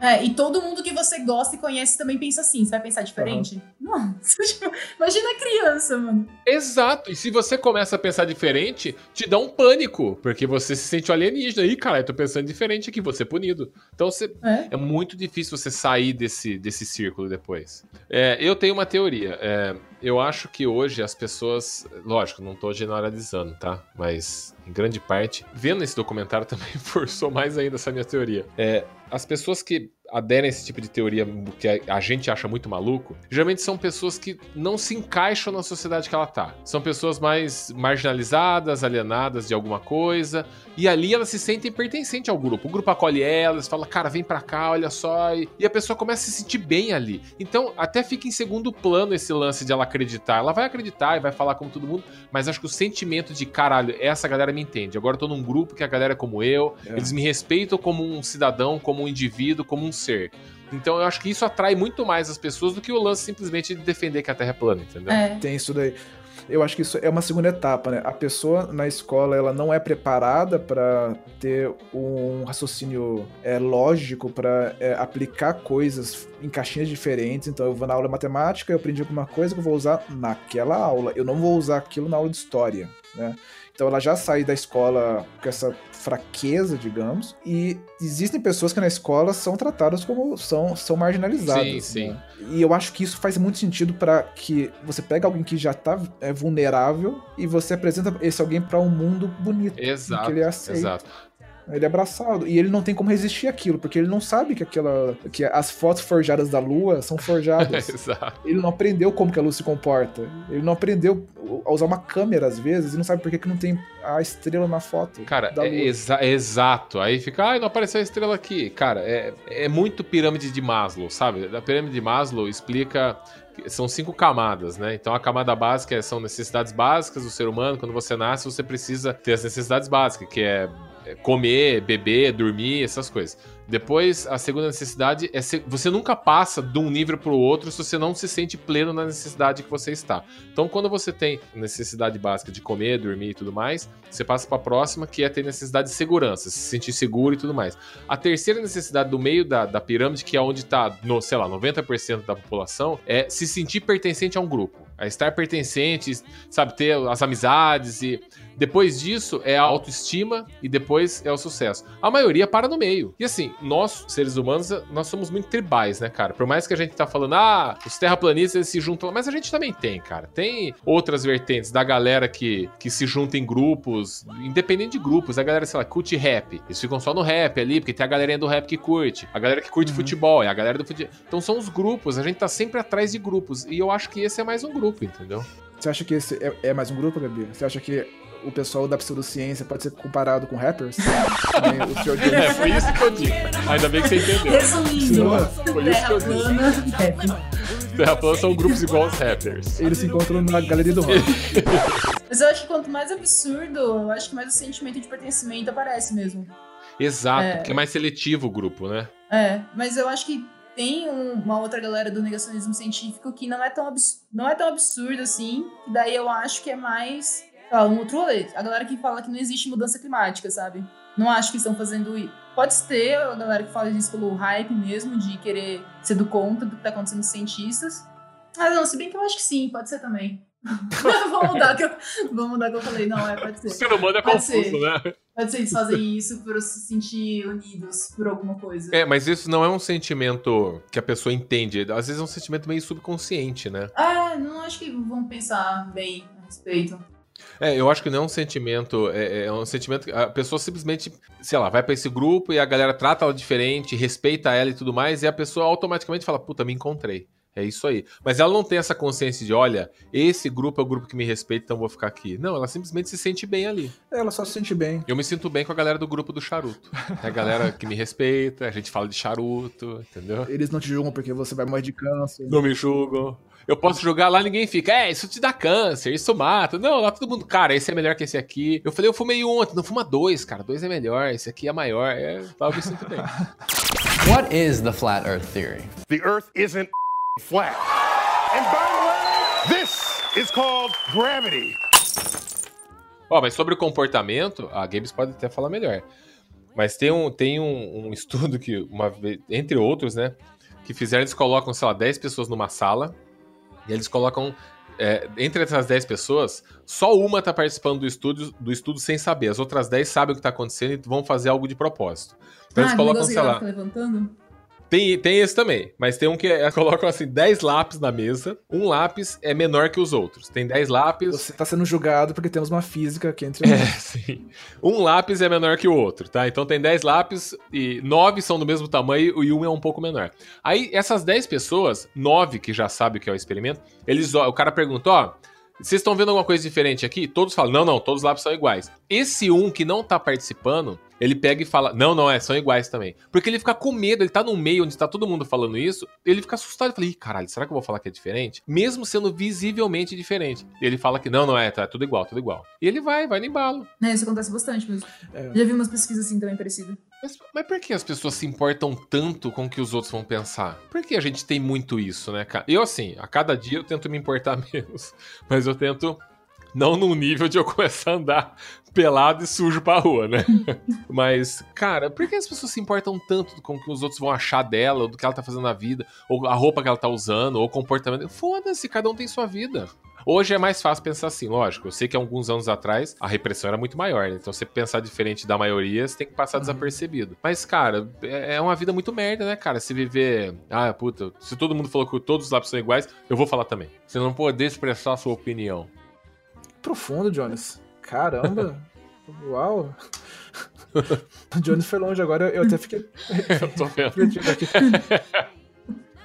É, e todo mundo que você gosta e conhece também pensa assim. Você vai pensar diferente? Não. Tipo, Imagina a criança, mano. Exato. E se você começa a pensar diferente, te dá um pânico, porque você se sente um alienígena. Ih, cara, eu tô pensando diferente aqui, vou ser punido. Então você, É. é muito difícil você sair desse, desse círculo depois. É, eu tenho uma teoria. É, eu acho que hoje as pessoas. Lógico, não tô generalizando, tá? Mas em grande parte, vendo esse documentário também forçou mais ainda essa minha teoria. É, as pessoas que aderem a esse tipo de teoria que a, gente acha muito maluco, geralmente são pessoas que não se encaixam na sociedade que ela tá. São pessoas mais marginalizadas, alienadas de alguma coisa, e ali elas se sentem pertencentes ao grupo. O grupo acolhe elas, fala, cara, vem pra cá, olha só, e, e a pessoa começa a se sentir bem ali. Então, até fica em segundo plano esse lance de ela acreditar. Ela vai acreditar e vai falar como todo mundo, mas acho que o sentimento de, caralho, essa galera me entende. Agora eu tô num grupo que a galera é como eu, É. eles me respeitam como um cidadão, como um indivíduo, como um ser. Então eu acho que isso atrai muito mais as pessoas do que o lance simplesmente de defender que a Terra é plana, entendeu? É. Tem isso daí. Eu acho que isso é uma segunda etapa, né? A pessoa na escola ela não é preparada para ter um raciocínio é, lógico para aplicar coisas em caixinhas diferentes. Então eu vou na aula de matemática, eu aprendi alguma coisa que eu vou usar naquela aula. Eu não vou usar aquilo na aula de história, né? Então ela já sai da escola com essa fraqueza, digamos, e existem pessoas que na escola são tratadas como são, são marginalizadas. Sim, sim. né? E eu acho que isso faz muito sentido para que você pega alguém que já tá é, vulnerável e você apresenta esse alguém para um mundo bonito. Exato, que ele aceita. exato. Ele é abraçado. E ele não tem como resistir àquilo, porque ele não sabe que aquela. que as fotos forjadas da lua são forjadas. Exato. ele não aprendeu como que a luz se comporta. Ele não aprendeu a usar uma câmera às vezes e não sabe por que, que não tem a estrela na foto. Cara, é lua. exa- é exato. Aí fica, ai, não apareceu a estrela aqui. Cara, é, é muito pirâmide de Maslow, sabe? A pirâmide de Maslow explica. São cinco camadas, né? Então a camada básica são necessidades básicas do ser humano. Quando você nasce, você precisa ter as necessidades básicas, que é é comer, beber, dormir, essas coisas. Depois, a segunda necessidade é se, você nunca passa de um nível para o outro se você não se sente pleno na necessidade que você está. Então, quando você tem necessidade básica de comer, dormir e tudo mais, você passa para a próxima, que é ter necessidade de segurança, se sentir seguro e tudo mais. A terceira necessidade do meio da, da pirâmide, que é onde está, sei lá, 90% da população, é se sentir pertencente a um grupo. É estar pertencente, sabe, ter as amizades e depois disso é a autoestima e depois é o sucesso. A maioria para no meio. E assim, nós, seres humanos, nós somos muito tribais, né, cara? Por mais que a gente tá falando, ah, os terraplanistas se juntam, mas a gente também tem, cara. Tem outras vertentes da galera que, que se junta em grupos, independente de grupos. A galera, sei lá, curte rap. Eles ficam só no rap ali, porque tem a galerinha do rap que curte. A galera que curte futebol, é a galera do futebol. Então são os grupos, a gente tá sempre atrás de grupos. E eu acho que esse é mais um grupo, entendeu? Você acha que esse é, é mais um grupo, Gabi? Você acha que o pessoal da pseudociência pode ser comparado com rappers? É, foi isso que eu disse. Ainda bem que você entendeu. Resumindo, Foi isso que eu disse. Terra plana são grupos igual os rappers. Eles se encontram na galeria do rock. Mas eu acho que quanto mais absurdo, eu acho que mais o sentimento de pertencimento aparece mesmo. Exato, É. porque é mais seletivo o grupo, né? É, mas eu acho que tem um- uma outra galera do negacionismo científico que não é tão, abs- não é tão absurdo assim, que daí eu acho que é mais, lá, um outro rolê. A galera que fala que não existe mudança climática, sabe? Não acho que estão fazendo isso. Pode ter a galera que fala isso pelo hype mesmo, de querer ser do contra do que tá acontecendo com os cientistas. Mas não, se bem que eu acho que sim, pode ser também. vamos mudar o que eu, vamos mudar que eu falei. Não, é, pode ser. O ser humano é Pode confuso, ser. né? Pode ser eles fazem isso por se sentir unidos por alguma coisa. É, mas isso não é um sentimento que a pessoa entende. Às vezes é um sentimento meio subconsciente, né? Ah, não acho que vão pensar bem a respeito. É, eu acho que não é um sentimento. É, é um sentimento que a pessoa simplesmente, sei lá, vai pra esse grupo e a galera trata ela diferente, respeita ela e tudo mais, e a pessoa automaticamente fala: Puta, me encontrei. É isso aí. Mas ela não tem essa consciência de, olha, esse grupo é o grupo que me respeita, então vou ficar aqui. Não, ela simplesmente se sente bem ali. Ela só se sente bem. Eu me sinto bem com a galera do grupo do charuto. É a galera que me respeita, a gente fala de charuto, entendeu? Eles não te julgam porque você vai morrer de câncer. Não me julgam. Eu posso jogar lá, ninguém fica, é, isso te dá câncer, isso mata. Não, lá todo mundo, cara, esse é melhor que esse aqui. Eu falei, eu fumei um ontem, não fuma dois, cara, dois é melhor, esse aqui é maior. É, lá eu me sinto bem. What is the flat earth theory? The Earth isn't flat. And by the way, this is called gravity. Ó, mas sobre o comportamento, a Gabes pode até falar melhor. Mas tem um, tem um, um estudo que, uma vez, entre outros, né, que fizeram, eles colocam, sei lá, 10 pessoas numa sala, e eles colocam, é, entre essas 10 pessoas, só uma tá participando do estudo, do estudo sem saber. As outras 10 sabem o que tá acontecendo e vão fazer algo de propósito. Então eles ah, colocam, negócio sei lá, fica levantando? Tem, tem esse também, mas tem um que é, colocam assim 10 lápis na mesa. Um lápis é menor que os outros. Tem 10 lápis. Você tá sendo julgado porque temos uma física aqui entre É, nós. sim. Um lápis é menor que o outro, tá? Então tem 10 lápis e 9 são do mesmo tamanho e um é um pouco menor. Aí essas 10 pessoas, 9 que já sabem o que é o experimento, eles, o cara pergunta, ó, vocês estão vendo alguma coisa diferente aqui? Todos falam, não, não, todos os lápis são iguais. Esse um que não tá participando, ele pega e fala, não, não, é, são iguais também. Porque ele fica com medo, ele tá num meio onde tá todo mundo falando isso, ele fica assustado, ele fala, ih, caralho, será que eu vou falar que é diferente? Mesmo sendo visivelmente diferente. E ele fala que não, não é, tá tudo igual, tudo igual. E ele vai, vai no embalo. É, isso acontece bastante mesmo. É. Já vi umas pesquisas assim também parecidas. Mas, mas por que as pessoas se importam tanto com o que os outros vão pensar? Por que a gente tem muito isso, né, cara? Eu, assim, a cada dia eu tento me importar menos. Mas eu tento não num nível de eu começar a andar pelado e sujo pra rua, né? Mas, cara, por que as pessoas se importam tanto com o que os outros vão achar dela, ou do que ela tá fazendo na vida, ou a roupa que ela tá usando, ou o comportamento? Foda-se, cada um tem sua vida. Hoje é mais fácil pensar assim, lógico. Eu sei que alguns anos atrás a repressão era muito maior, né? Então você pensar diferente da maioria, você tem que passar desapercebido. Mas, cara, é é uma vida muito merda, né, cara? Se viver. Ah, puta, se todo mundo falou que todos os lápis são iguais, eu vou falar também. Você não poder expressar a sua opinião. Profundo, Jonas. Caramba. Uau. O Jones foi longe agora, eu até fiquei. Eu tô vendo.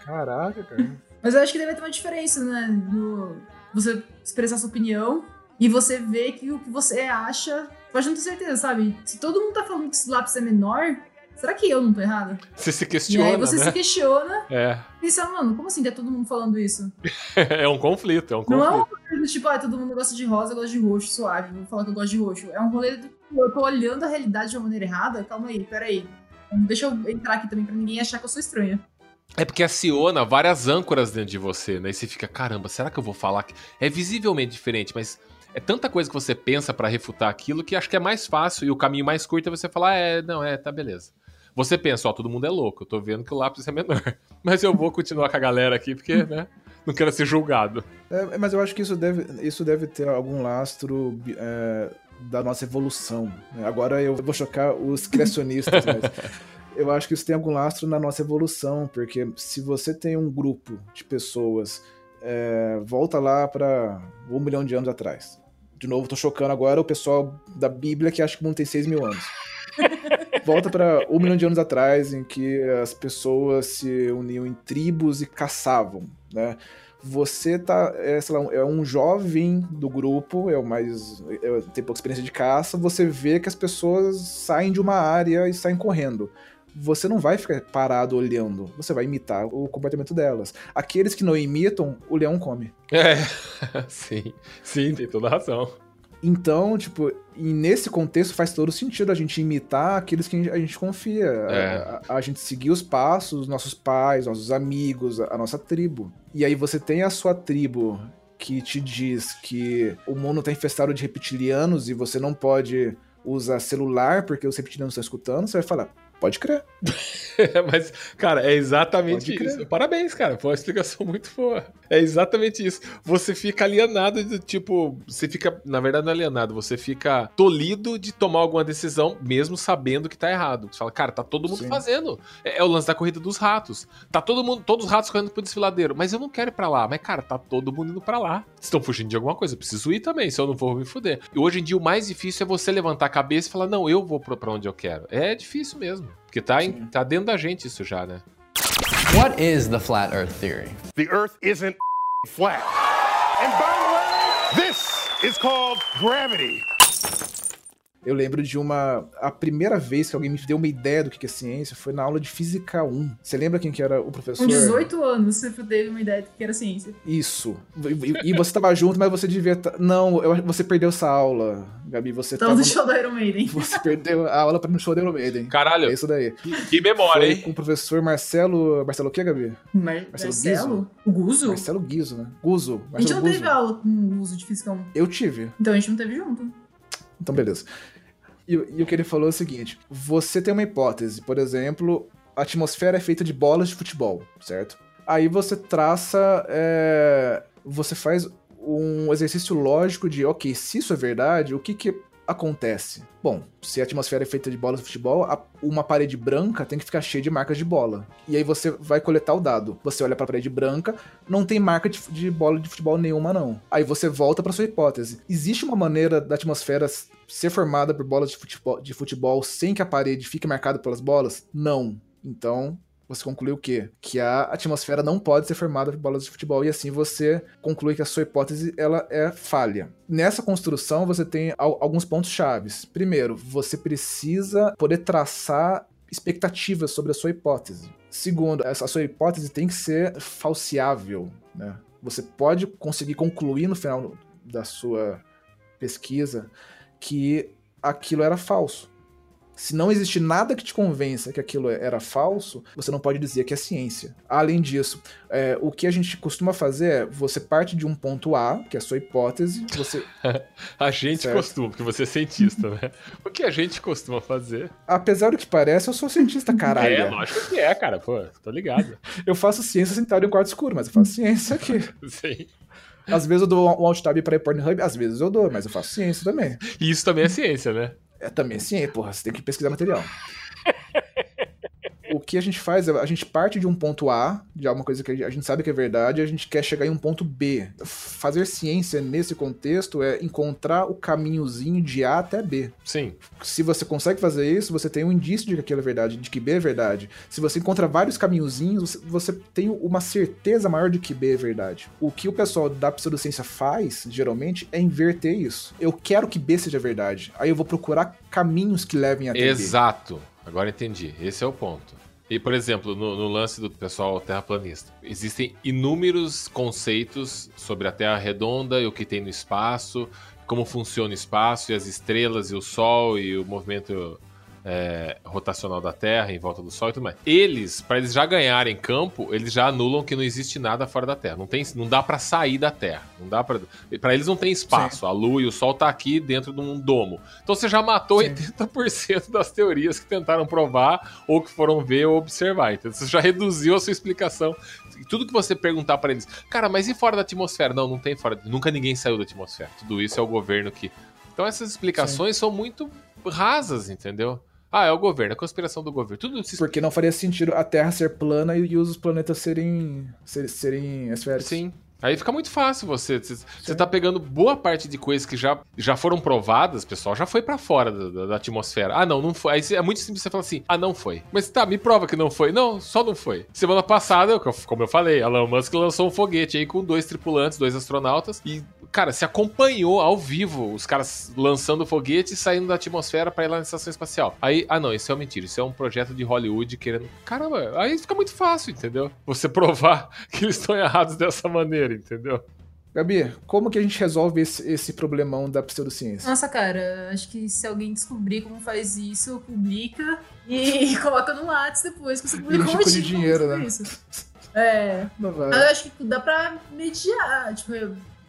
Caraca, cara. Mas eu acho que deve ter uma diferença, né? No você expressar sua opinião e você ver que o que você acha. Pode não ter certeza, sabe? Se todo mundo tá falando que esse lápis é menor, será que eu não tô errada? Você se E questiona, aí você né? se questiona É. e pensa, mano, como assim tá todo mundo falando isso? é um conflito, é um Não é conflito. coisa do tipo, ah, todo mundo gosta de rosa, eu gosto de roxo, suave, vou falar que eu gosto de roxo. É um rolê do eu tô olhando a realidade de uma maneira errada? Calma aí, peraí. Deixa eu entrar aqui também pra ninguém achar que eu sou estranha. É porque aciona várias âncoras dentro de você, né? E você fica, caramba, será que eu vou falar? É visivelmente diferente, mas é tanta coisa que você pensa pra refutar aquilo que acho que é mais fácil e o caminho mais curto é você falar, é, não, é, tá beleza. Você pensa, ó, todo mundo é louco, eu tô vendo que o lápis é menor. Mas eu vou continuar com a galera aqui, porque, né, não quero ser julgado. É, mas eu acho que isso deve, isso deve ter algum lastro é, da nossa evolução. né? Agora eu vou chocar os criacionistas, mas eu acho que isso tem algum lastro na nossa evolução, porque se você tem um grupo de pessoas, é, volta lá para um milhão de anos atrás. De novo, tô chocando agora o pessoal da Bíblia que acha que o mundo tem 6 mil anos. Volta para um milhão de anos atrás, em que as pessoas se uniam em tribos e caçavam, né? Você tá, é, sei lá, é um jovem do grupo, é o mais. É, tem pouca experiência de caça, você vê que as pessoas saem de uma área e saem correndo. Você não vai ficar parado olhando, você vai imitar o comportamento delas. Aqueles que não imitam, o leão come. É, sim, sim, tem toda razão. Então, tipo, e nesse contexto faz todo sentido a gente imitar aqueles que a gente confia. É. A, a gente seguir os passos dos nossos pais, nossos amigos, a, a nossa tribo. E aí você tem a sua tribo que te diz que o mundo tá infestado de reptilianos e você não pode usar celular porque os reptilianos estão escutando, você vai falar, pode crer. Mas, cara, é exatamente isso. Parabéns, cara. Foi uma explicação muito boa. É exatamente isso. Você fica alienado de tipo. Você fica. Na verdade, não é alienado. Você fica tolhido de tomar alguma decisão, mesmo sabendo que tá errado. Você fala, cara, tá todo mundo Sim. fazendo. É, é o lance da corrida dos ratos. Tá todo mundo. Todos os ratos correndo pro desfiladeiro. Mas eu não quero ir pra lá. Mas, cara, tá todo mundo indo pra lá. Estão fugindo de alguma coisa. Eu preciso ir também. Se eu não vou me fuder. E hoje em dia, o mais difícil é você levantar a cabeça e falar, não, eu vou pra onde eu quero. É difícil mesmo. Porque tá, em- tá dentro da gente isso já, né? What is the flat Earth theory? The Earth isn't flat. And by the way, this is called gravity. Eu lembro de uma. A primeira vez que alguém me deu uma ideia do que é ciência foi na aula de Física 1. Você lembra quem que era o professor? Com 18 anos, você teve uma ideia do que era ciência. Isso. E, e você tava junto, mas você devia. Não, eu- você perdeu essa aula, Gabi. Você Então, tava. do show da Iron Maiden. Você perdeu a aula para no show da Iron Maiden. Caralho. É isso daí. Que memória, Foi hein? com o professor Marcelo. Marcelo o quê, Gabi? Mar Marcelo? O Guzo? Marcelo Guizo, né? Guzo. A gente Marcelo não Guzo. teve aula com o uso de física 1. Eu tive. Então a gente não teve junto. Então, beleza. E, e o que ele falou é o seguinte: você tem uma hipótese, por exemplo, a atmosfera é feita de bolas de futebol, certo? Aí você traça. é, você faz um exercício lógico de, ok, se isso é verdade, o que que acontece? Bom, se a atmosfera é feita de bolas de futebol, a- uma parede branca tem que ficar cheia de marcas de bola. E aí você vai coletar o dado. Você olha pra parede branca, não tem marca de, de bola de futebol nenhuma, não. Aí você volta pra sua hipótese. Existe uma maneira da atmosfera ser formada por bolas de futebol, de futebol sem que a parede fique marcada pelas bolas? Não. Então, você conclui o quê? Que a atmosfera não pode ser formada por bolas de futebol e assim você conclui que a sua hipótese ela é falha. Nessa construção você tem al- alguns pontos chaves. Primeiro, você precisa poder traçar expectativas sobre a sua hipótese. Segundo, a sua hipótese tem que ser falseável, né? Você pode conseguir concluir no final da sua pesquisa que aquilo era falso. Se não existe nada que te convença que aquilo era falso, você não pode dizer que é ciência. Além disso, é, o que a gente costuma fazer é você parte de um ponto A, que é a sua hipótese, você A gente Certo. costuma, porque você é cientista, né? O que a gente costuma fazer? Apesar do que parece, eu sou cientista, caralho. É, lógico que é, cara. Pô, tô ligado. Eu faço ciência sentado em um quarto escuro, mas eu faço ciência aqui. Sim. Às vezes eu dou um alt tab pra ir Pornhub, às vezes eu dou, mas eu faço ciência também. E isso também é ciência, né? É também ciência, porra, você tem que pesquisar material. O que a gente faz é a gente parte de um ponto A, de alguma coisa que a gente sabe que é verdade, e a gente quer chegar em um ponto B. Fazer ciência nesse contexto é encontrar o caminhozinho de A até B. Sim. Se você consegue fazer isso, você tem um indício de que aquilo é verdade, de que B é verdade. Se você encontra vários caminhozinhos, você, tem uma certeza maior de que B é verdade. O que o pessoal da pseudociência faz, geralmente, é inverter isso. Eu quero que B seja verdade. Aí eu vou procurar caminhos que levem até B. Exato. Agora entendi. Esse é o ponto. E, por exemplo, no, no lance do pessoal terraplanista, existem inúmeros conceitos sobre a Terra redonda e o que tem no espaço, como funciona o espaço e as estrelas e o Sol e o movimento é, rotacional da Terra em volta do Sol e tudo mais. Eles, para eles já ganharem campo, eles já anulam que não existe nada fora da Terra. Não, tem, não dá para sair da Terra. Não dá para. Para eles não tem espaço. A Lua e o Sol tá aqui dentro de um domo. Então você já matou Sim. 80% das teorias que tentaram provar ou que foram ver ou observar. Então você já reduziu a sua explicação. Tudo que você perguntar para eles, cara, mas e fora da atmosfera? Não, não tem fora. Nunca ninguém saiu da atmosfera. Tudo isso é o governo que. Então essas explicações são muito rasas, entendeu? Ah, é o governo, a conspiração do governo. Tudo isso. Porque não faria sentido a Terra ser plana e, os planetas serem, ser- serem esféricos. Sim. Aí fica muito fácil você. Você tá pegando boa parte de coisas que já, já foram provadas, pessoal, já foi pra fora da, da- da atmosfera. Ah, não, não foi. Aí é muito simples você falar assim: ah, não foi. Mas tá, me prova que não foi. Não, só não foi. Semana passada, como eu falei, Elon Musk lançou um foguete aí com dois tripulantes, dois astronautas, e, cara, se acompanhou ao vivo os caras lançando foguete e saindo da atmosfera pra ir lá na estação espacial. Aí, ah, não, isso é uma mentira. Isso é um projeto de Hollywood querendo. Caramba, aí fica muito fácil, entendeu? Você provar que eles estão errados dessa maneira, entendeu? Gabi, como que a gente resolve esse, esse problemão da pseudociência? Nossa, cara, acho que se alguém descobrir como faz isso, publica e coloca no Lattes depois que você publicou um o tipo de dinheiro, né? isso. É. Não vai. Eu acho que dá pra mediar, tipo,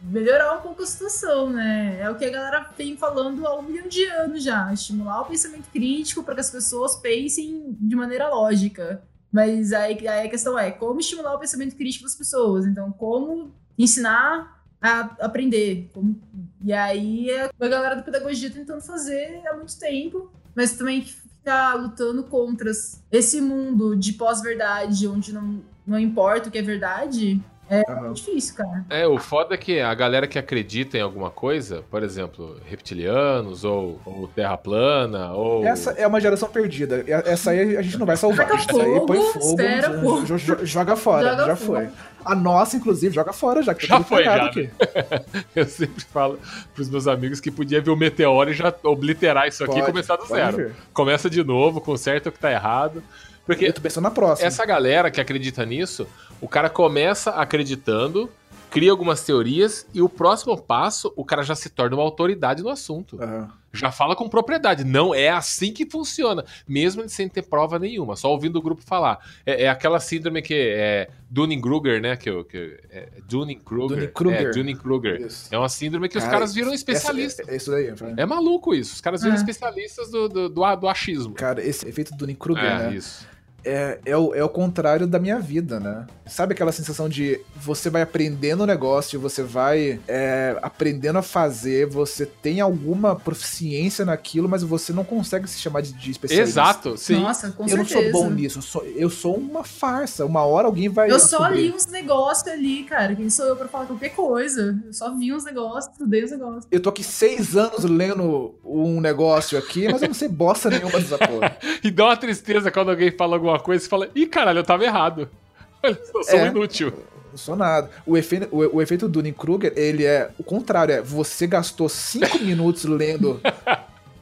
melhorar um pouco a situação, né? É o que a galera vem falando há um milhão de anos já. Estimular o pensamento crítico para que as pessoas pensem de maneira lógica. Mas aí, aí a questão é como estimular o pensamento crítico das pessoas. Então, como ensinar a aprender. Como- E aí é a galera da pedagogia tentando fazer há muito tempo, mas também ficar lutando contra esse mundo de pós-verdade, onde não, não importa o que é verdade, é Aham. difícil, cara. É, o foda é que a galera que acredita em alguma coisa, por exemplo, reptilianos, ou, ou terra plana, ou. Essa é uma geração perdida. Essa aí a gente não vai salvar. Taca Essa aí põe fogo, fogo, espera, jo- joga fora, Joga já fogo. foi. A nossa, inclusive, joga fora já, que tá Já tudo foi, já, aqui. Eu sempre falo pros meus amigos que podia ver o meteoro e já obliterar isso aqui e Pode, começar do pode zero. ver. Começa de novo, conserta o que tá errado. Porque Eu tô pensando na próxima. essa galera que acredita nisso, o cara começa acreditando, cria algumas teorias e o próximo passo, o cara já se torna uma autoridade no assunto. Aham. Já fala com propriedade. Não é assim que funciona. Mesmo ele sem ter prova nenhuma, só ouvindo o grupo falar. É, é aquela síndrome que é Dunning-Kruger, né? Que, que, é Dunning-Kruger. Dunning-Kruger. É, Dunning-Kruger. É uma síndrome que os Cara, caras viram especialistas. essa- É, é isso daí. vai. É maluco isso. Os caras viram É. especialistas do, do, do, do achismo. Cara, esse efeito do Nick Kruger, É, né? isso. É, é, o, é o contrário da minha vida, né? Sabe aquela sensação de você vai aprendendo o negócio, você vai é, aprendendo a fazer, você tem alguma proficiência naquilo, mas você não consegue se chamar de, de especialista. Exato, sim. Nossa, com eu não certeza. sou bom nisso, eu sou, eu sou uma farsa. Uma hora alguém vai. Eu só li uns negócios ali, cara. Quem sou eu pra falar qualquer coisa? Eu só vi uns negócios, estudei uns negócios. Eu tô aqui seis anos lendo um negócio aqui, mas eu não sei bosta nenhuma dessa porra. E dá uma tristeza quando alguém fala alguma coisa e fala: ih, caralho, eu tava errado. Eu sou um É. inútil. Não sou nada. O efeito, o, o efeito do Dunning-Kruger, ele é o contrário. É você gastou cinco minutos lendo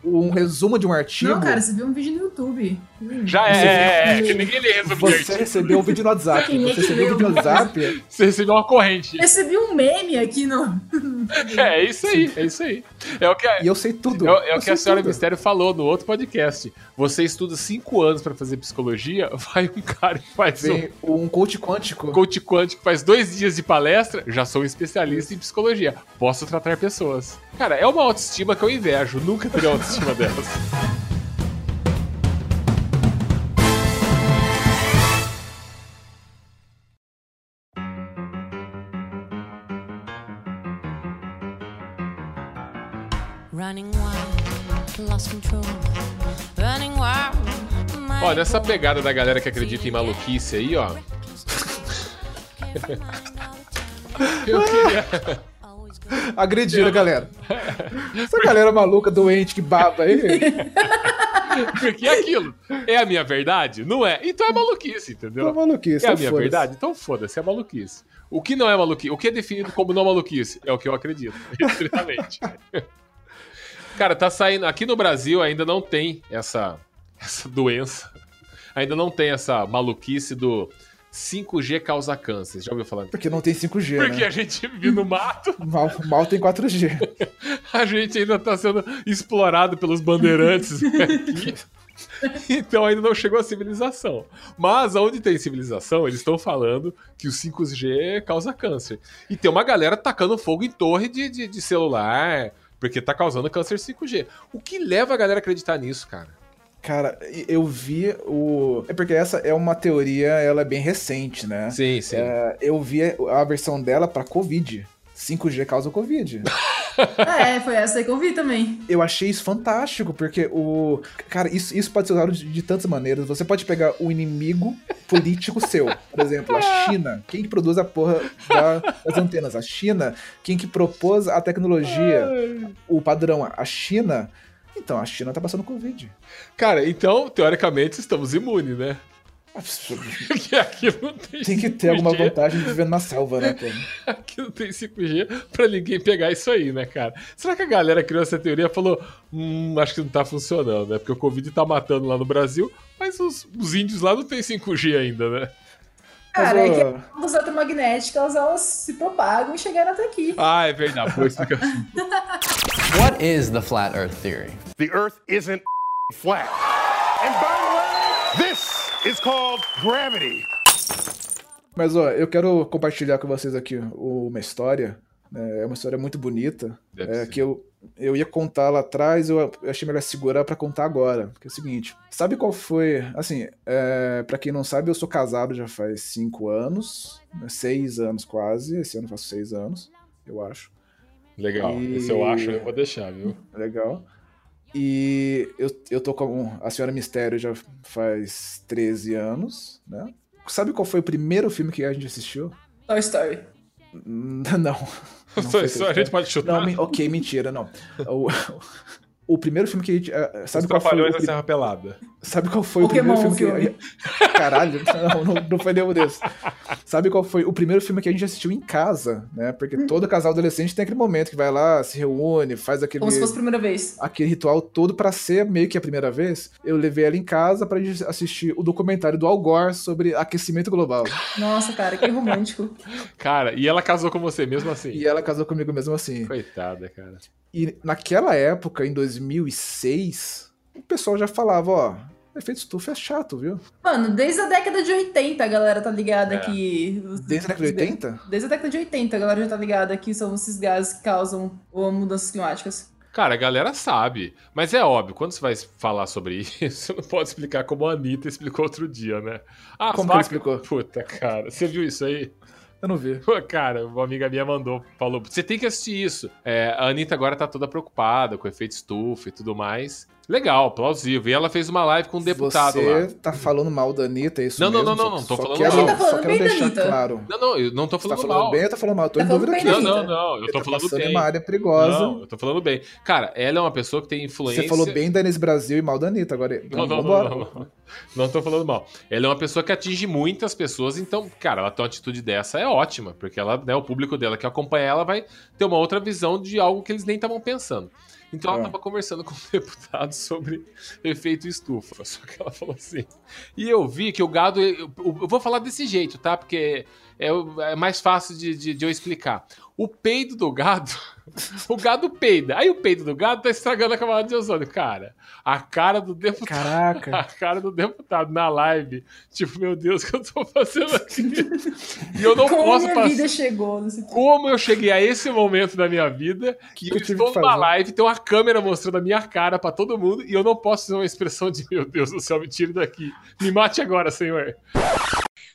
um resumo de um artigo. Não, cara, você viu um vídeo no YouTube. Já é, é, é, que ninguém lê resumo Você recebeu o vídeo no WhatsApp. É Você recebeu leu? vídeo no WhatsApp. Você recebeu uma corrente. Recebi um meme aqui no. É, é isso aí, é isso aí. É o que a, E eu sei tudo. é, o- é Eu o que a senhora tudo. Mistério falou no outro podcast. Você estuda cinco anos pra fazer psicologia, vai um cara e faz um Vem um coach quântico. coach quântico, faz dois dias de palestra, já sou um especialista em psicologia. Posso tratar pessoas. Cara, é uma autoestima que eu invejo. Nunca teria autoestima dessas. Ó, nessa pegada da galera que acredita em maluquice aí, ó. Eu queria. Agrediram a galera. Essa galera maluca, doente, que baba aí. Porque é aquilo. É a minha verdade? Não é. Então é maluquice, entendeu? É maluquice, É a então minha verdade? Então foda-se, é maluquice. O que não é maluquice? O que é definido como não maluquice? É o que eu acredito, estritamente. Cara, tá saindo. Aqui no Brasil ainda não tem essa, essa doença. Ainda não tem essa maluquice do 5G causa câncer. Já ouviu falar? Porque não tem 5G, Porque né? a gente vive no mato, Mal, mal tem 4G. a gente ainda tá sendo explorado pelos bandeirantes aqui. Então ainda não chegou a civilização. Mas onde tem civilização, eles estão falando que o 5G causa câncer. E tem uma galera tacando fogo em torre de, de, de celular, porque tá causando câncer 5G. O que leva a galera a acreditar nisso, cara? Cara, eu vi o. É porque essa é uma teoria, ela é bem recente, né? Sim, sim. É, eu vi a versão dela pra Covid. 5G causa Covid. É, foi essa aí que eu vi também. Eu achei isso fantástico, porque o. Cara, isso, isso pode ser usado de, de tantas maneiras. Você pode pegar o inimigo político seu. Por exemplo, a China. Quem que produz a porra da- das antenas? A China. Quem que propôs a tecnologia? O padrão, a China. Então, a China tá passando Covid. Cara, então, teoricamente, estamos imunes, né? Porque aqui não tem Tem que ter alguma 5G. vantagem de viver na selva, né, pô? Aqui não tem 5G pra ninguém pegar isso aí, né, cara? Será que a galera criou essa teoria e falou: hum, acho que não tá funcionando, né? Porque o Covid tá matando lá no Brasil, mas os, os índios lá não tem 5G ainda, né? Cara, é que as eletromagnéticas, elas se propagam e chegaram até aqui. Ah, é verdade. Boa explicação. What is the flat Earth theory? The Earth isn't flat. And by the way, this is called gravity. Mas ó, eu quero compartilhar com vocês aqui uma história. né? É uma história muito bonita. É, que eu, eu ia contar lá atrás, eu achei melhor segurar pra contar agora. Que é o seguinte: sabe qual foi. Assim, é, para quem não sabe, eu sou casado já faz cinco anos, né, seis anos quase. Esse ano eu faço seis anos, eu acho. Legal. E- Esse eu acho, eu vou deixar, viu? Legal. E eu, eu tô com a Senhora Mistério já faz 13 anos, né? Sabe qual foi o primeiro filme que a gente assistiu? Toy Story. Não. não Só- foi só a gente pode chutar. Não, ok, mentira, não. O, primeiro filme que a gente. Os Sabe qual foi? Da Serra Pelada. sabe qual foi Pokémon, o primeiro filme que. Caralho, não, não, não foi nenhum desses. Sabe qual foi o primeiro filme que a gente assistiu em casa, né? Porque todo casal adolescente tem aquele momento que vai lá, se reúne, faz aquele Como se fosse a primeira vez. aquele ritual todo pra ser meio que a primeira vez, eu levei ela em casa pra gente assistir o documentário do Al Gore sobre aquecimento global. Nossa, cara, que romântico. Cara, e ela casou com você mesmo assim? E ela casou comigo mesmo assim. Coitada, cara. E naquela época, em 2006, o pessoal já falava, ó, efeito estufa é chato, viu? Mano, desde a década de 80 a galera tá ligada É. que. Desde a década de 80? Desde a década de 80 a galera já tá ligada que são esses gases que causam mudanças climáticas. Cara, a galera sabe. Mas é óbvio, quando você vai falar sobre isso, você não pode explicar como a Anitta explicou outro dia, né? Ah, Como vacas- explicou? Puta, cara. Você viu isso aí? Eu não vi. Pô, Cara, uma amiga minha mandou, falou: você tem que assistir isso. É, a Anitta agora tá toda preocupada com efeito estufa e tudo mais. Legal, plausível. E ela fez uma live com um deputado Você lá. tá falando mal da Anitta, é isso Não, não, mesmo? não, não, Só- não, tô só falando quero, mal. Tá falando Só quero deixar Anitta. claro. Não, não, eu não tô Você tá falando falando mal. bem ou tá falando mal? Eu tô Tá em falando dúvida aqui. Não, não, não. Eu Você tô tá falando bem. em uma área perigosa. Não, eu tô falando bem. Cara, ela é uma pessoa que tem influência. Você falou bem da Inês Brasil e mal da Anitta. Agora, então, Não, não, vambora. não, não, não. Não tô falando mal. Ela é uma pessoa que atinge muitas pessoas, então, cara, ela tem uma atitude dessa é ótima, porque ela, né, o público dela que acompanha ela vai ter uma outra visão de algo que eles nem estavam pensando. Então ela É. tava conversando com um deputado sobre efeito estufa. Só que ela falou assim. E eu vi que o gado. Eu, eu vou falar desse jeito, tá? Porque é, é mais fácil de, de- de eu explicar. O peido do gado. O gado peida. Aí o peido do gado tá estragando a camada de ozônio. Cara, a cara do deputado. Caraca. A cara do deputado na live. Tipo, meu Deus, o que eu tô fazendo aqui? E eu não Como posso minha passar. vida chegou nesse Como eu cheguei a esse momento da minha vida que Que eu estou que numa live, tem uma câmera mostrando a minha cara pra todo mundo e eu não posso fazer uma expressão de meu Deus do céu, me tire daqui. Me mate agora, senhor.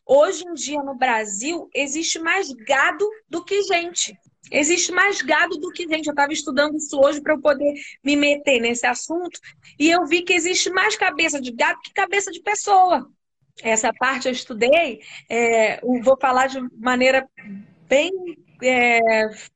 Hoje em dia no Brasil existe mais gado do que gente. Existe mais gado do que gente. Eu estava estudando isso hoje para eu poder me meter nesse assunto e eu vi que existe mais cabeça de gado que cabeça de pessoa. Essa parte eu estudei, é, eu vou falar de maneira bem é,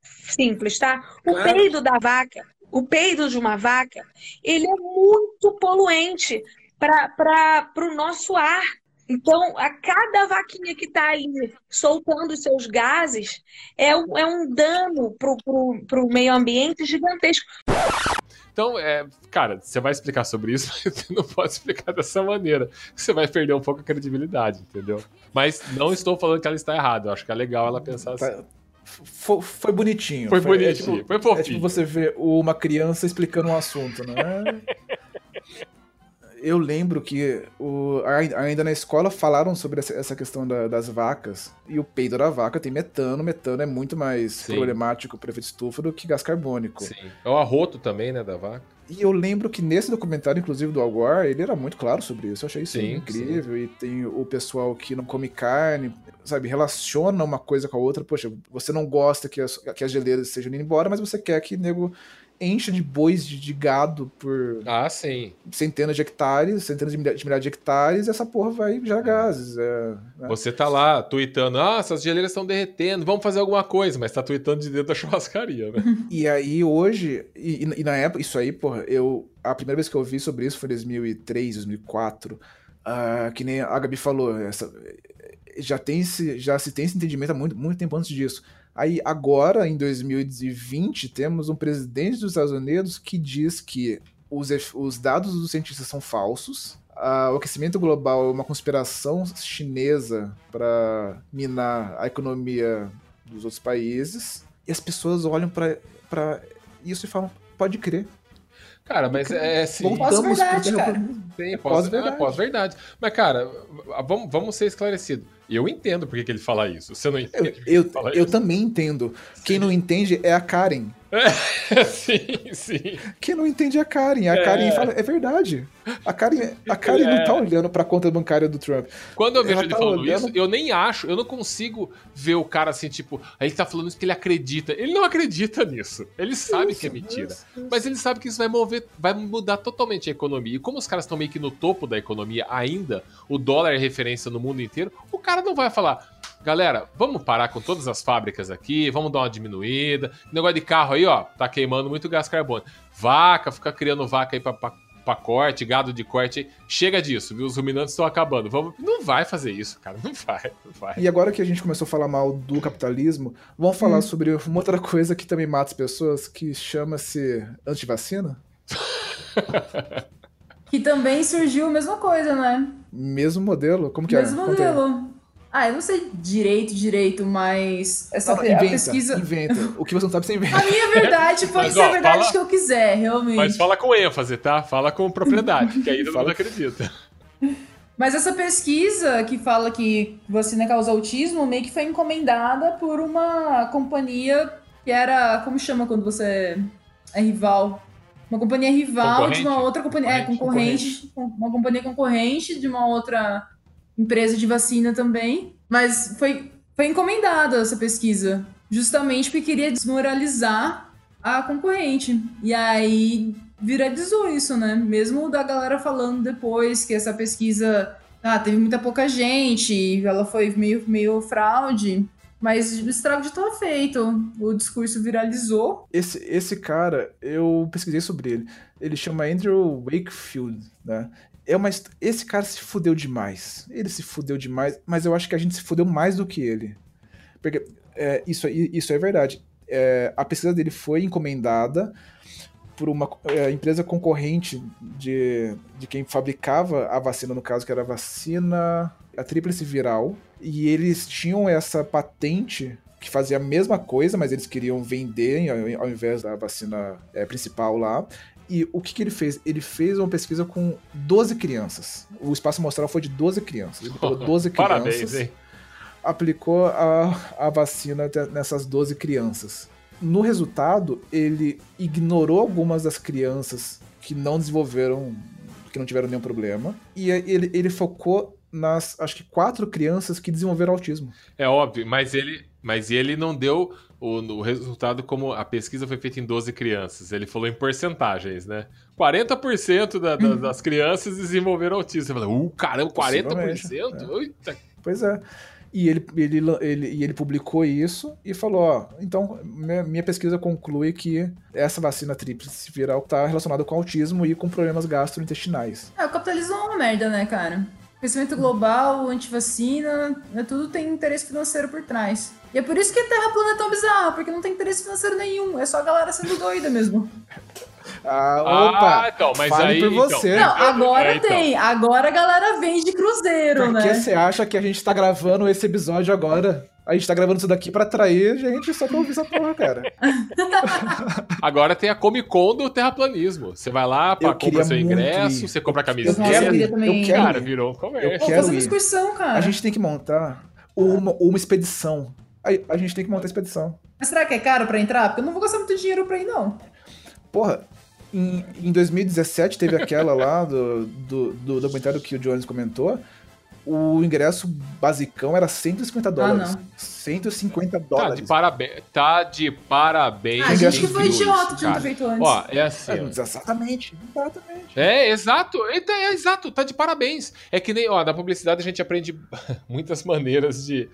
simples, tá? O Claro. peido da vaca, o peido de uma vaca, ele é muito poluente para o nosso ar. Então, a cada vaquinha que está aí soltando os seus gases é um, é um dano para o meio ambiente gigantesco. Então, é, cara, você vai explicar sobre isso, mas você não pode explicar dessa maneira. Você vai perder um pouco a credibilidade, entendeu? Mas não estou falando que ela está errada. Eu acho que é legal ela pensar assim. Foi, foi bonitinho. Foi é bonitinho, tipo- foi fofinho. É tipo você ver uma criança explicando um assunto, né? Eu lembro que o- ai- ainda na escola falaram sobre essa, questão da- das vacas. E o peido da vaca tem metano. Metano é muito mais Sim. problemático para efeito estufa do que gás carbônico. Sim. É o arroto também, né, da vaca. E eu lembro que nesse documentário, inclusive do Al Gore, ele era muito claro sobre isso. Eu achei isso Sim, incrível. E tem o pessoal que não come carne, sabe, relaciona uma coisa com a outra. Poxa, você não gosta que as, que as geleiras sejam indo embora, mas você quer que nego encha de bois de, de gado por Ah, sim. centenas de hectares, centenas de, milha- de milhares de hectares, e essa porra vai gerar gases. é, né? Você tá lá tweetando, ah, essas geleiras estão derretendo, vamos fazer alguma coisa, mas tá tweetando de dentro da churrascaria, né? E aí hoje, e, e na época, isso aí, porra, eu. A primeira vez que eu vi sobre isso foi em 2003, 2004. ah, que nem a Gabi falou, essa, já, tem esse, já se tem esse entendimento há muito, muito tempo antes disso. Aí agora, em 2020, temos um presidente dos Estados Unidos que diz que os, os dados dos cientistas são falsos. o aquecimento global é uma conspiração chinesa para minar a economia dos outros países. E as pessoas olham pra pra isso e falam, pode crer. Cara, mas é assim. Pós-verdade, cara. Sim, pós- Pós-verdade. é, pós-verdade. Mas, cara, vamos, vamos ser esclarecidos. Eu entendo por que ele fala isso. Você não entende Eu, eu isso? também entendo. Quem não entende é a Karen. sim, sim. Quem não entende é a Karen. A É. Karen fala, é verdade. A Karen, a Karen não tá É. olhando pra conta bancária do Trump. Quando eu vejo Ela ele tá falando olhando- isso, eu nem acho, eu não consigo ver o cara assim, tipo, aí ele tá falando isso porque ele acredita. Ele não acredita nisso. Ele sabe que é mentira. Mas ele sabe que isso vai mover, vai mudar totalmente a economia. E como os caras estão meio que no topo da economia ainda, o dólar é referência no mundo inteiro, o cara não vai falar. Galera, vamos parar com todas as fábricas aqui, vamos dar uma diminuída. Negócio de carro aí, ó, tá queimando muito gás carbônico. Vaca, fica criando vaca aí pra, pra, pra corte, gado de corte. aí. Chega disso, viu? Os ruminantes estão acabando. Vamos... Não vai fazer isso, cara. Não vai, não vai. E agora que a gente começou a falar mal do capitalismo, vamos falar sobre uma outra coisa que também mata as pessoas, que chama-se antivacina? Que também surgiu a mesma coisa, né? Mesmo modelo? Como que Mesmo é? Aí. modelo. Ah, eu não sei direito, direito, mas essa Não, inventa, pesquisa. inventa. O que você não sabe, você inventa. A minha verdade pode Mas, ser ó, a verdade fala- que eu quiser, realmente. Mas fala com ênfase, tá? Fala com propriedade, que aí todo mundo acredita. Mas essa pesquisa que fala que vacina causa autismo meio que foi encomendada por uma companhia que era. Como chama quando você é rival? Uma companhia rival de uma Concorrente? outra companhia. É, concorrente. Uma companhia concorrente de uma outra empresa de vacina também. Mas foi, foi encomendada essa pesquisa. Justamente porque queria desmoralizar a concorrente. E aí viralizou isso, né? Mesmo da galera falando depois que essa pesquisa ah, teve muita pouca gente, ela foi meio, meio fraude. Mas o estrago já estava feito. O discurso viralizou. Esse, esse cara, eu pesquisei sobre ele. Ele chama Andrew Wakefield, né? É uma, esse cara se fudeu demais. Ele se fudeu demais, mas eu acho que a gente se fudeu mais do que ele. Porque é, isso, isso é verdade. É, a pesquisa dele foi encomendada por uma é, empresa concorrente de, de quem fabricava a vacina, no caso, que era a vacina, a tríplice viral. E eles tinham essa patente que fazia a mesma coisa, mas eles queriam vender ao invés da vacina é, principal lá. E o que, que ele fez? Ele fez uma pesquisa com 12 crianças. O espaço amostral foi de 12 crianças. Ele pegou 12 crianças Parabéns, hein? aplicou a, a vacina nessas 12 crianças. No resultado, ele ignorou algumas das crianças que não desenvolveram, que não tiveram nenhum problema, e ele, ele focou nas, acho que, quatro crianças que desenvolveram autismo. É óbvio, mas ele, mas ele não deu o, o resultado como a pesquisa foi feita em 12 crianças. Ele falou em porcentagens, né? 40% da, da, das crianças desenvolveram autismo. Você fala, uh, caramba, 40%? Eita. Pois é. E ele, ele, ele, e ele publicou isso e falou: Ó, então minha, minha pesquisa conclui que essa vacina tríplice viral está relacionada com autismo e com problemas gastrointestinais. É, o capitalismo é uma merda, né, cara? Crescimento global, antivacina, né, tudo tem interesse financeiro por trás. E é por isso que a Terra plana é tão bizarra, porque não tem interesse financeiro nenhum. É só a galera sendo doida mesmo. Ah, opa! Ah, então, mas fale aí, por então. você. Não, agora É, então. tem. Agora a galera vende cruzeiro, Por né? que você acha que a gente tá gravando esse episódio agora? A gente tá gravando isso daqui pra atrair gente só pra ouvir essa porra, cara. Agora tem a Comic Con do terraplanismo. Você vai lá, pra, Eu compra seu ingresso, ir. você compra a Eu camiseta. Eu quero eu quero Cara, ir. virou um Eu comércio. Pô, quero fazer uma excursão, cara. A gente tem que montar uma, uma expedição. A, a gente tem que montar a expedição. Mas será que é caro pra entrar? Porque eu não vou gastar muito dinheiro pra ir, não. Porra, em, em 2017 teve aquela lá do, do, do documentário que o Jones comentou. O ingresso basicão era 150 dólares. não. 150 Tá dólares. de parabéns. Tá de parabéns. Ah, a gente que foi idiota de não ter feito antes. Ó, é assim. É, exatamente, exatamente. É, exato. Eita, É, exato. Tá de parabéns. É que nem, ó, na publicidade a gente aprende muitas maneiras de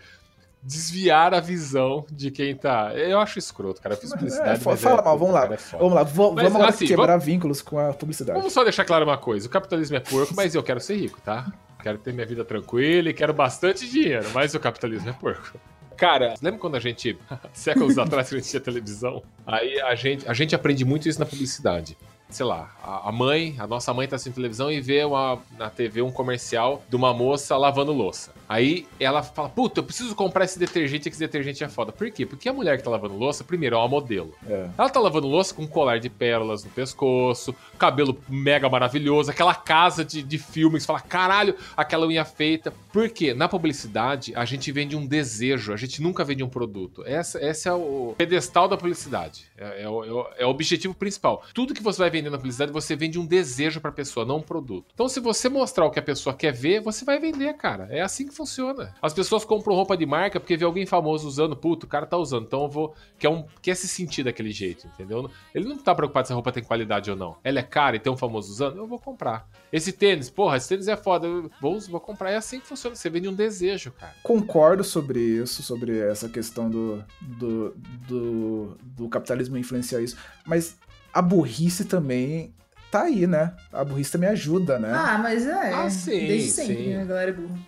desviar a visão de quem tá. Eu acho escroto, cara. Eu fiz publicidade. É, fa- mas fala é- mal, vamos lá. é. Vamos lá, vo- Mas, vamos agora assim, quebrar vínculos com a publicidade. Vamos só deixar claro uma coisa: o capitalismo é porco, mas eu quero ser rico, tá? Quero ter minha vida tranquila e quero bastante dinheiro, mas o capitalismo é porco. Cara, lembra quando a gente, séculos atrás, que a gente tinha televisão? Aí a gente, a gente aprende muito isso na publicidade. Sei lá, a a mãe, a nossa mãe tá assistindo televisão e vê uma, na TV um comercial de uma moça lavando louça. Aí ela fala, puta, eu preciso comprar esse detergente, que esse detergente é foda. Por quê? Porque a mulher que tá lavando louça, primeiro, é uma modelo. É. Ela tá lavando louça com um colar de pérolas no pescoço, cabelo mega maravilhoso, aquela casa de, de filme que você fala, caralho, aquela unha feita. Por quê? Na publicidade, a gente vende um desejo, a gente nunca vende um produto. Essa, esse é o pedestal da publicidade. É, é o, é o- é o objetivo principal. Tudo que você vai vender na publicidade, você vende um desejo pra pessoa, não um produto. Então, se você mostrar o que a pessoa quer ver, você vai vender, cara. É assim que funciona. As pessoas compram roupa de marca porque vê alguém famoso usando, puto, o cara tá usando, então eu vou. Quer, um, quer se sentir daquele jeito, entendeu? Ele não tá preocupado se a roupa tem qualidade ou não. Ela é cara e tem um famoso usando, eu vou comprar. Esse tênis, porra, esse tênis é foda, eu vou, vou comprar. É assim que funciona. Você vende um desejo, cara. Concordo sobre isso, sobre essa questão do, do, do, do capitalismo influenciar isso, mas a burrice também tá aí, né? A burrice também ajuda, né? Ah, mas é. Ah, sim, Desde sempre, sim. né? A galera é burra.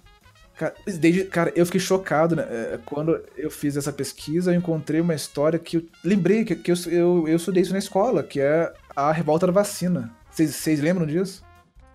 Cara, desde- cara, eu fiquei chocado, né? É, Quando eu fiz essa pesquisa, eu encontrei uma história que eu lembrei que, que eu, eu, eu estudei isso na escola, que é a revolta da vacina. Vocês lembram disso?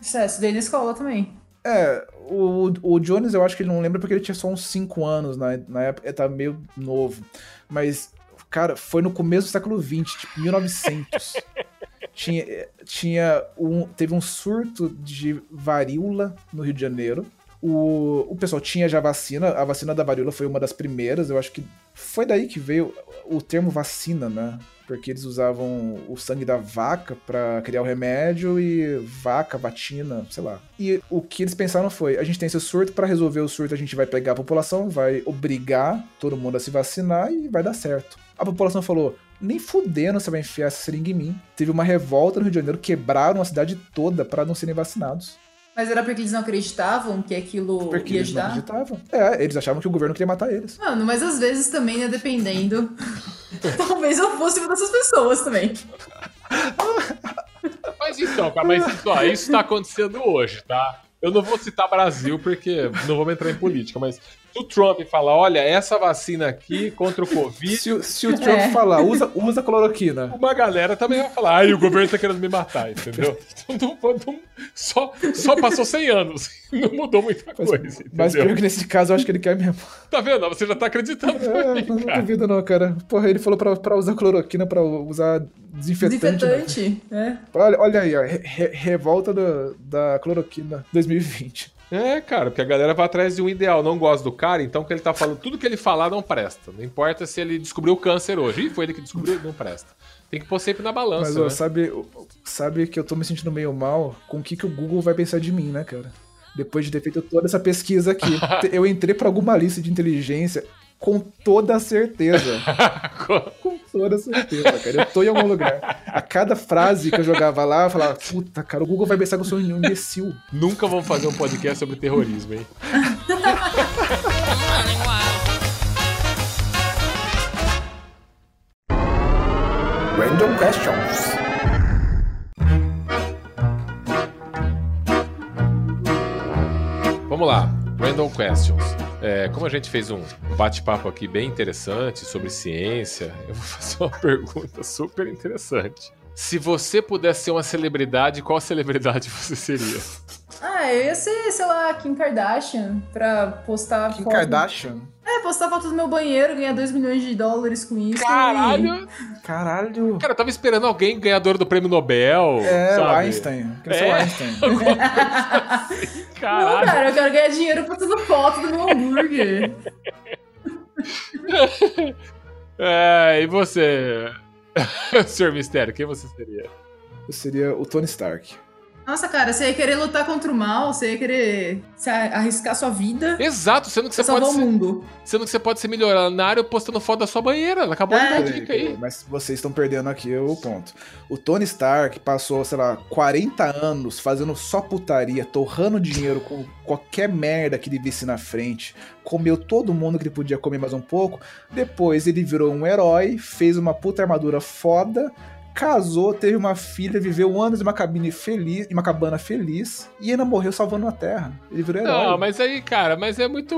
Isso é, estudei na escola também. É, o, o Jones eu acho que ele não lembra porque ele tinha só uns 5 anos na, na época, ele tava meio novo. Mas, cara, foi no começo do século XX, tipo 1900. tinha, tinha um, teve um surto de varíola no Rio de Janeiro. O, o pessoal tinha já vacina, a vacina da varíola foi uma das primeiras, eu acho que foi daí que veio o termo vacina, né? Porque eles usavam o sangue da vaca pra criar o remédio e vaca, vatina, sei lá. E o que eles pensaram foi: a gente tem esse surto, pra resolver o surto, a gente vai pegar a população, vai obrigar todo mundo a se vacinar e vai dar certo. A população falou: nem fudendo você vai enfiar essa seringa em mim. Teve uma revolta no Rio de Janeiro, quebraram a cidade toda pra não serem vacinados. Mas era porque eles não acreditavam que aquilo Porque ia eles não ajudar? acreditavam. É, eles achavam que o governo queria matar eles. Mano, mas às vezes também, né, dependendo. Talvez eu fosse uma dessas pessoas também. Mas então, cara, mas isso, ó, isso tá acontecendo hoje, tá? Eu não vou citar Brasil porque não vamos entrar em política, mas se o Trump falar, olha, essa vacina aqui contra o Covid, Se, o- se o Trump É. falar, usa, usa cloroquina. uma galera também vai falar, ai, o governo tá querendo me matar, entendeu? Então, não- não- só, só passou 100 anos, não mudou muita Mas, coisa, mas entendeu? pior que nesse caso, eu acho que ele quer mesmo. Tá vendo? Você já tá acreditando É, também, não, duvido não, cara. Porra, ele falou pra, pra usar cloroquina, pra usar desinfetante. né? Desinfetante, né? Olha, olha aí, ó, re- re- revolta do- da cloroquina 2020. É, cara, porque a galera vai atrás de um ideal, não gosta do cara, então o que ele tá falando, tudo que ele falar não presta. Não importa se ele descobriu o câncer hoje. Ih, foi ele que descobriu, não presta. Tem que pôr sempre na balança. Mas, ó, né? sabe, sabe que eu tô me sentindo meio mal com o que, que o Google vai pensar de mim, né, cara? Depois de ter feito toda essa pesquisa aqui, eu entrei pra alguma lista de inteligência com toda certeza. com toda certeza, cara. Eu tô em algum lugar. A cada frase que eu jogava lá, eu falava, puta, cara, o Google vai pensar que eu sou um imbecil. Nunca vamos fazer um podcast sobre terrorismo, hein? Random questions. Vamos lá, random questions. É, como a gente fez um bate-papo aqui bem interessante sobre ciência, eu vou fazer uma pergunta super interessante. Se você pudesse ser uma celebridade, qual celebridade você seria? Ah, eu ia ser, sei lá, Kim Kardashian pra postar Kim foto. Kardashian? É, postar foto do meu banheiro, ganhar 2 milhões de dólares com isso. Caralho! Caralho! Cara, eu tava esperando alguém ganhador do prêmio Nobel. É, o sabe? Einstein. Quero ser o É. Einstein. E... Caralho. Não, cara, eu quero ganhar dinheiro postando foto do meu hambúrguer. É, e você, Sr. Mistério, quem você seria? Eu seria o Tony Stark. Nossa, cara, você ia querer lutar contra o mal, você ia querer se a- arriscar sua vida. Exato, sendo que você pode salvar ser, o mundo. sendo que você pode ser milionário postando foto da sua banheira. Ela acabou de dar a É. dica aí. Mas vocês estão perdendo aqui o ponto. O Tony Stark passou, sei lá, 40 anos fazendo só putaria, torrando dinheiro com qualquer merda que ele visse na frente. Comeu todo mundo que ele podia comer mais um pouco. Depois ele virou um herói, fez uma puta armadura foda. Casou, teve uma filha, viveu anos em uma cabine feliz, em uma cabana feliz, e ainda morreu salvando a Terra. Ele virou herói. Não, mas aí, cara, mas é muito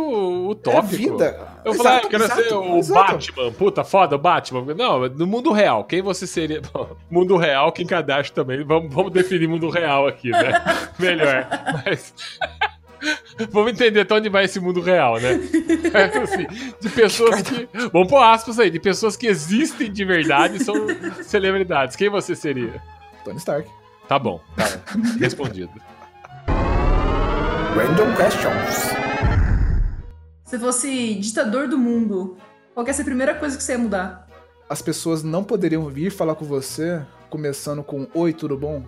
utópico. É vida. Eu falei, ah, quero exato, ser o exato. Batman. Puta, foda, o Batman. Não, no mundo real, quem você seria? Bom, mundo real, Kim Kardashian também. Vamos, vamos definir mundo real aqui, né? Melhor. Mas... Vamos entender até onde vai esse mundo real, né? É, assim, de pessoas que. Vamos pôr aspas aí, de pessoas que existem de verdade e são celebridades. Quem você seria? Tony Stark. Tá bom, tá. Respondido. Random questions. Se fosse ditador do mundo, qual que ia ser a primeira coisa que você ia mudar? As pessoas não poderiam vir falar com você começando com Oi, tudo bom?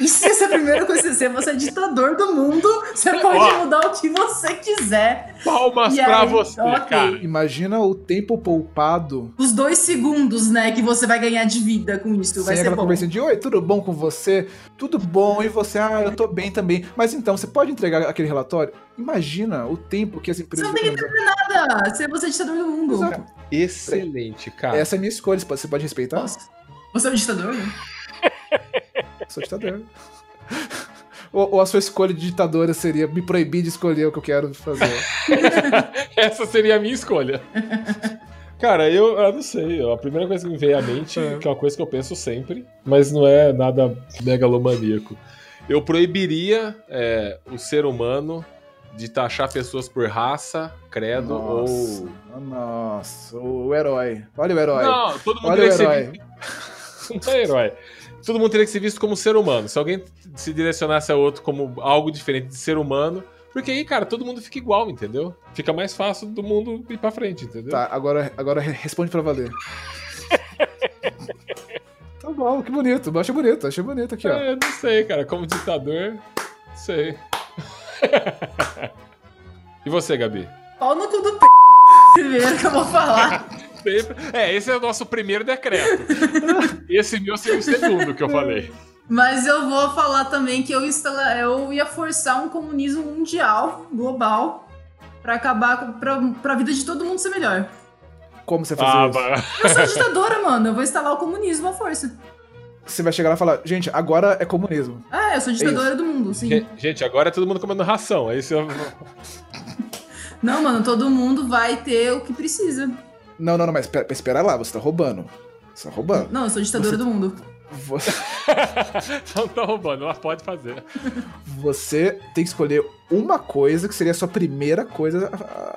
Isso ia ser a primeira coisa que você. Você é ditador do mundo, você pode Ó. mudar o que você quiser. Palmas E pra aí, você, ok. cara. Imagina o tempo poupado Os dois segundos, né, que você vai ganhar de vida com isso. Vai sem ser aquela bom. conversa de Oi, tudo bom com você? Tudo bom, e você? Ah, eu tô bem também. Mas então, você pode entregar aquele relatório? Imagina o tempo que as Você empresas. não tem que entender nada. Você você é ditador do mundo. Exato. Excelente, cara. Essa é a minha escolha, você pode respeitar? Você é o ditador, né? Sou ditador. Ou, ou a sua escolha de ditadora seria me proibir de escolher o que eu quero fazer? Essa seria a minha escolha. Cara, eu, eu não sei. A primeira coisa que me veio à mente, que é uma coisa que eu penso sempre, mas não é nada megalomaníaco. Eu proibiria é, o ser humano de taxar pessoas por raça, credo Nossa, ou. nossa, o herói. Olha o herói. Não, todo mundo Olha o que ser herói. Não é herói. Todo mundo teria que ser visto como ser humano. Se alguém se direcionasse a outro como algo diferente de ser humano. Porque aí, cara, todo mundo fica igual, entendeu? Fica mais fácil do mundo ir pra frente, entendeu? Tá, agora, agora re- responde pra valer. tá bom, que bonito. Achei bonito, achei bonito aqui, ó. É, não sei, cara. Como ditador, não sei. e você, Gabi? Pau no cu do p. Primeiro que eu vou falar. Sempre- É, esse é o nosso primeiro decreto. Esse meu seria o segundo que eu falei. Mas eu vou falar também que eu, instala... eu ia forçar um comunismo mundial, global, pra acabar com... pra, pra vida de todo mundo ser melhor. Como você faz Ah, isso? vai. Eu sou ditadora, mano. Eu vou instalar o comunismo à força. Você vai chegar lá e falar, gente, agora é comunismo. Ah, eu sou ditadora do mundo, sim. Gen- Gente, agora é todo mundo comendo ração. Aí você... Não, mano, todo mundo vai ter o que precisa. Não, não, não, mas espera, espera lá, você tá roubando. Você tá roubando. Não, eu sou ditadora Você- do mundo. Você, Não tá roubando, ela pode fazer. você tem que escolher uma coisa que seria a sua primeira coisa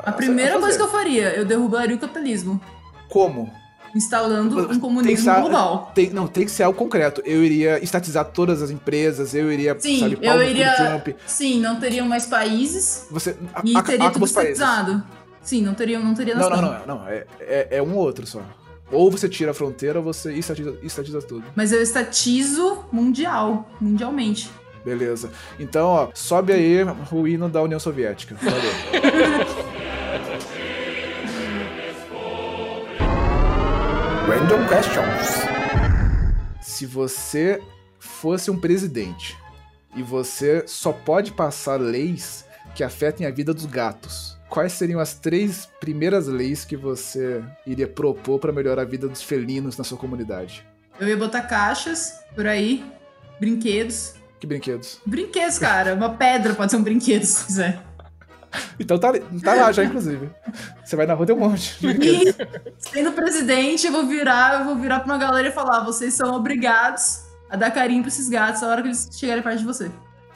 a, A primeira a coisa que eu faria, eu derrubaria o capitalismo. Como? Instalando um comunismo ser- global. tem- não, tem que ser algo concreto. Eu iria estatizar todas as empresas, eu iria, Sim, sabe, eu iria. Trump. Sim, não teriam mais países Você a- e a- teria tudo os países. Sim, não teria, não teria Não, não, não, não. É, é, é um ou outro só. Ou você tira a fronteira ou você estatiza, estatiza tudo. Mas eu estatizo mundial, mundialmente. Beleza. Então, ó, sobe aí o hino da União Soviética. Valeu. Random questions. Se você fosse um presidente e você só pode passar leis que afetem a vida dos gatos, quais seriam as três primeiras leis que você iria propor para melhorar a vida dos felinos na sua comunidade? Eu ia botar caixas por aí, brinquedos. Que brinquedos? Brinquedos, cara. Uma pedra pode ser um brinquedo, se quiser. Então tá, tá lá já, inclusive. Você vai na rua, tem um monte. E, sendo presidente, eu vou virar, eu vou virar pra uma galera e falar: vocês são obrigados a dar carinho pra esses gatos na hora que eles chegarem perto de você.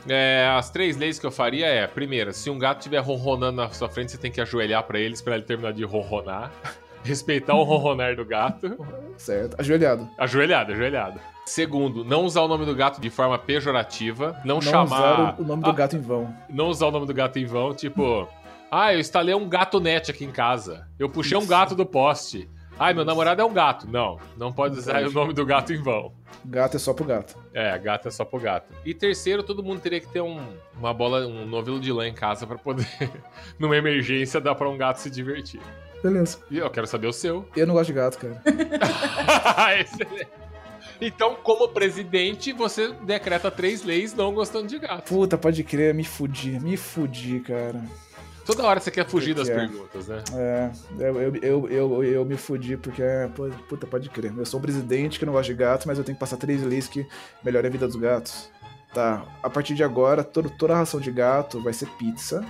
É, as três leis que eu faria é: primeira, se um gato estiver ronronando na sua frente, você tem que ajoelhar pra eles pra ele terminar de ronronar. Respeitar o ronronar do gato. Certo. Ajoelhado. Ajoelhado, ajoelhado. Segundo, não usar o nome do gato de forma pejorativa. Não, Não chamar. usar o, o nome do Ah, gato em vão. Não usar o nome do gato em vão, tipo. Ah, eu instalei um gato net aqui em casa. Eu puxei um gato do poste. Ai, meu namorado é um gato. Não, não pode usar o nome do gato em vão. Gato é só pro gato. É, gato é só pro gato. E terceiro, todo mundo teria que ter um, uma bola, um novelo de lã em casa pra poder, numa emergência, dar pra um gato se divertir. Beleza. E eu quero saber o seu. Eu não gosto de gato, cara. Excelente. Então, como presidente, você decreta três leis não gostando de gato. Puta, pode crer, me fudi, me fudi, cara. Toda hora você quer fugir das que é? perguntas, né? É, eu, eu, eu, eu, eu me fudi porque, é, puta, pode crer. Eu sou um presidente que não gosta de gato, mas eu tenho que passar três leis que melhorem a vida dos gatos. Tá, a partir de agora, todo, toda a ração de gato vai ser pizza.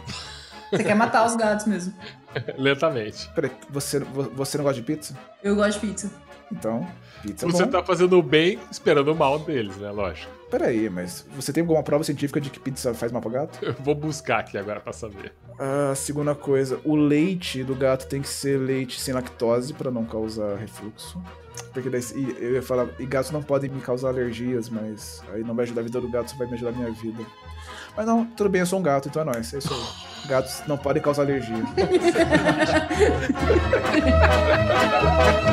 Você quer matar os gatos mesmo. Lentamente. Peraí, você, vo- você não gosta de pizza? Eu gosto de pizza. Então, pizza é Você bom. tá fazendo o bem esperando o mal deles, né? Lógico. Peraí, mas você tem alguma prova científica de que pizza faz mal pra gato? Eu vou buscar aqui agora pra saber. A segunda coisa, o leite do gato tem que ser leite sem lactose pra não causar refluxo. Porque daí eu ia falar, e gatos não podem me causar alergias, mas aí não vai ajudar a vida do gato, só vai me ajudar a minha vida. Mas não, tudo bem, eu sou um gato, então é nóis, é isso aí. Gatos não podem causar alergia.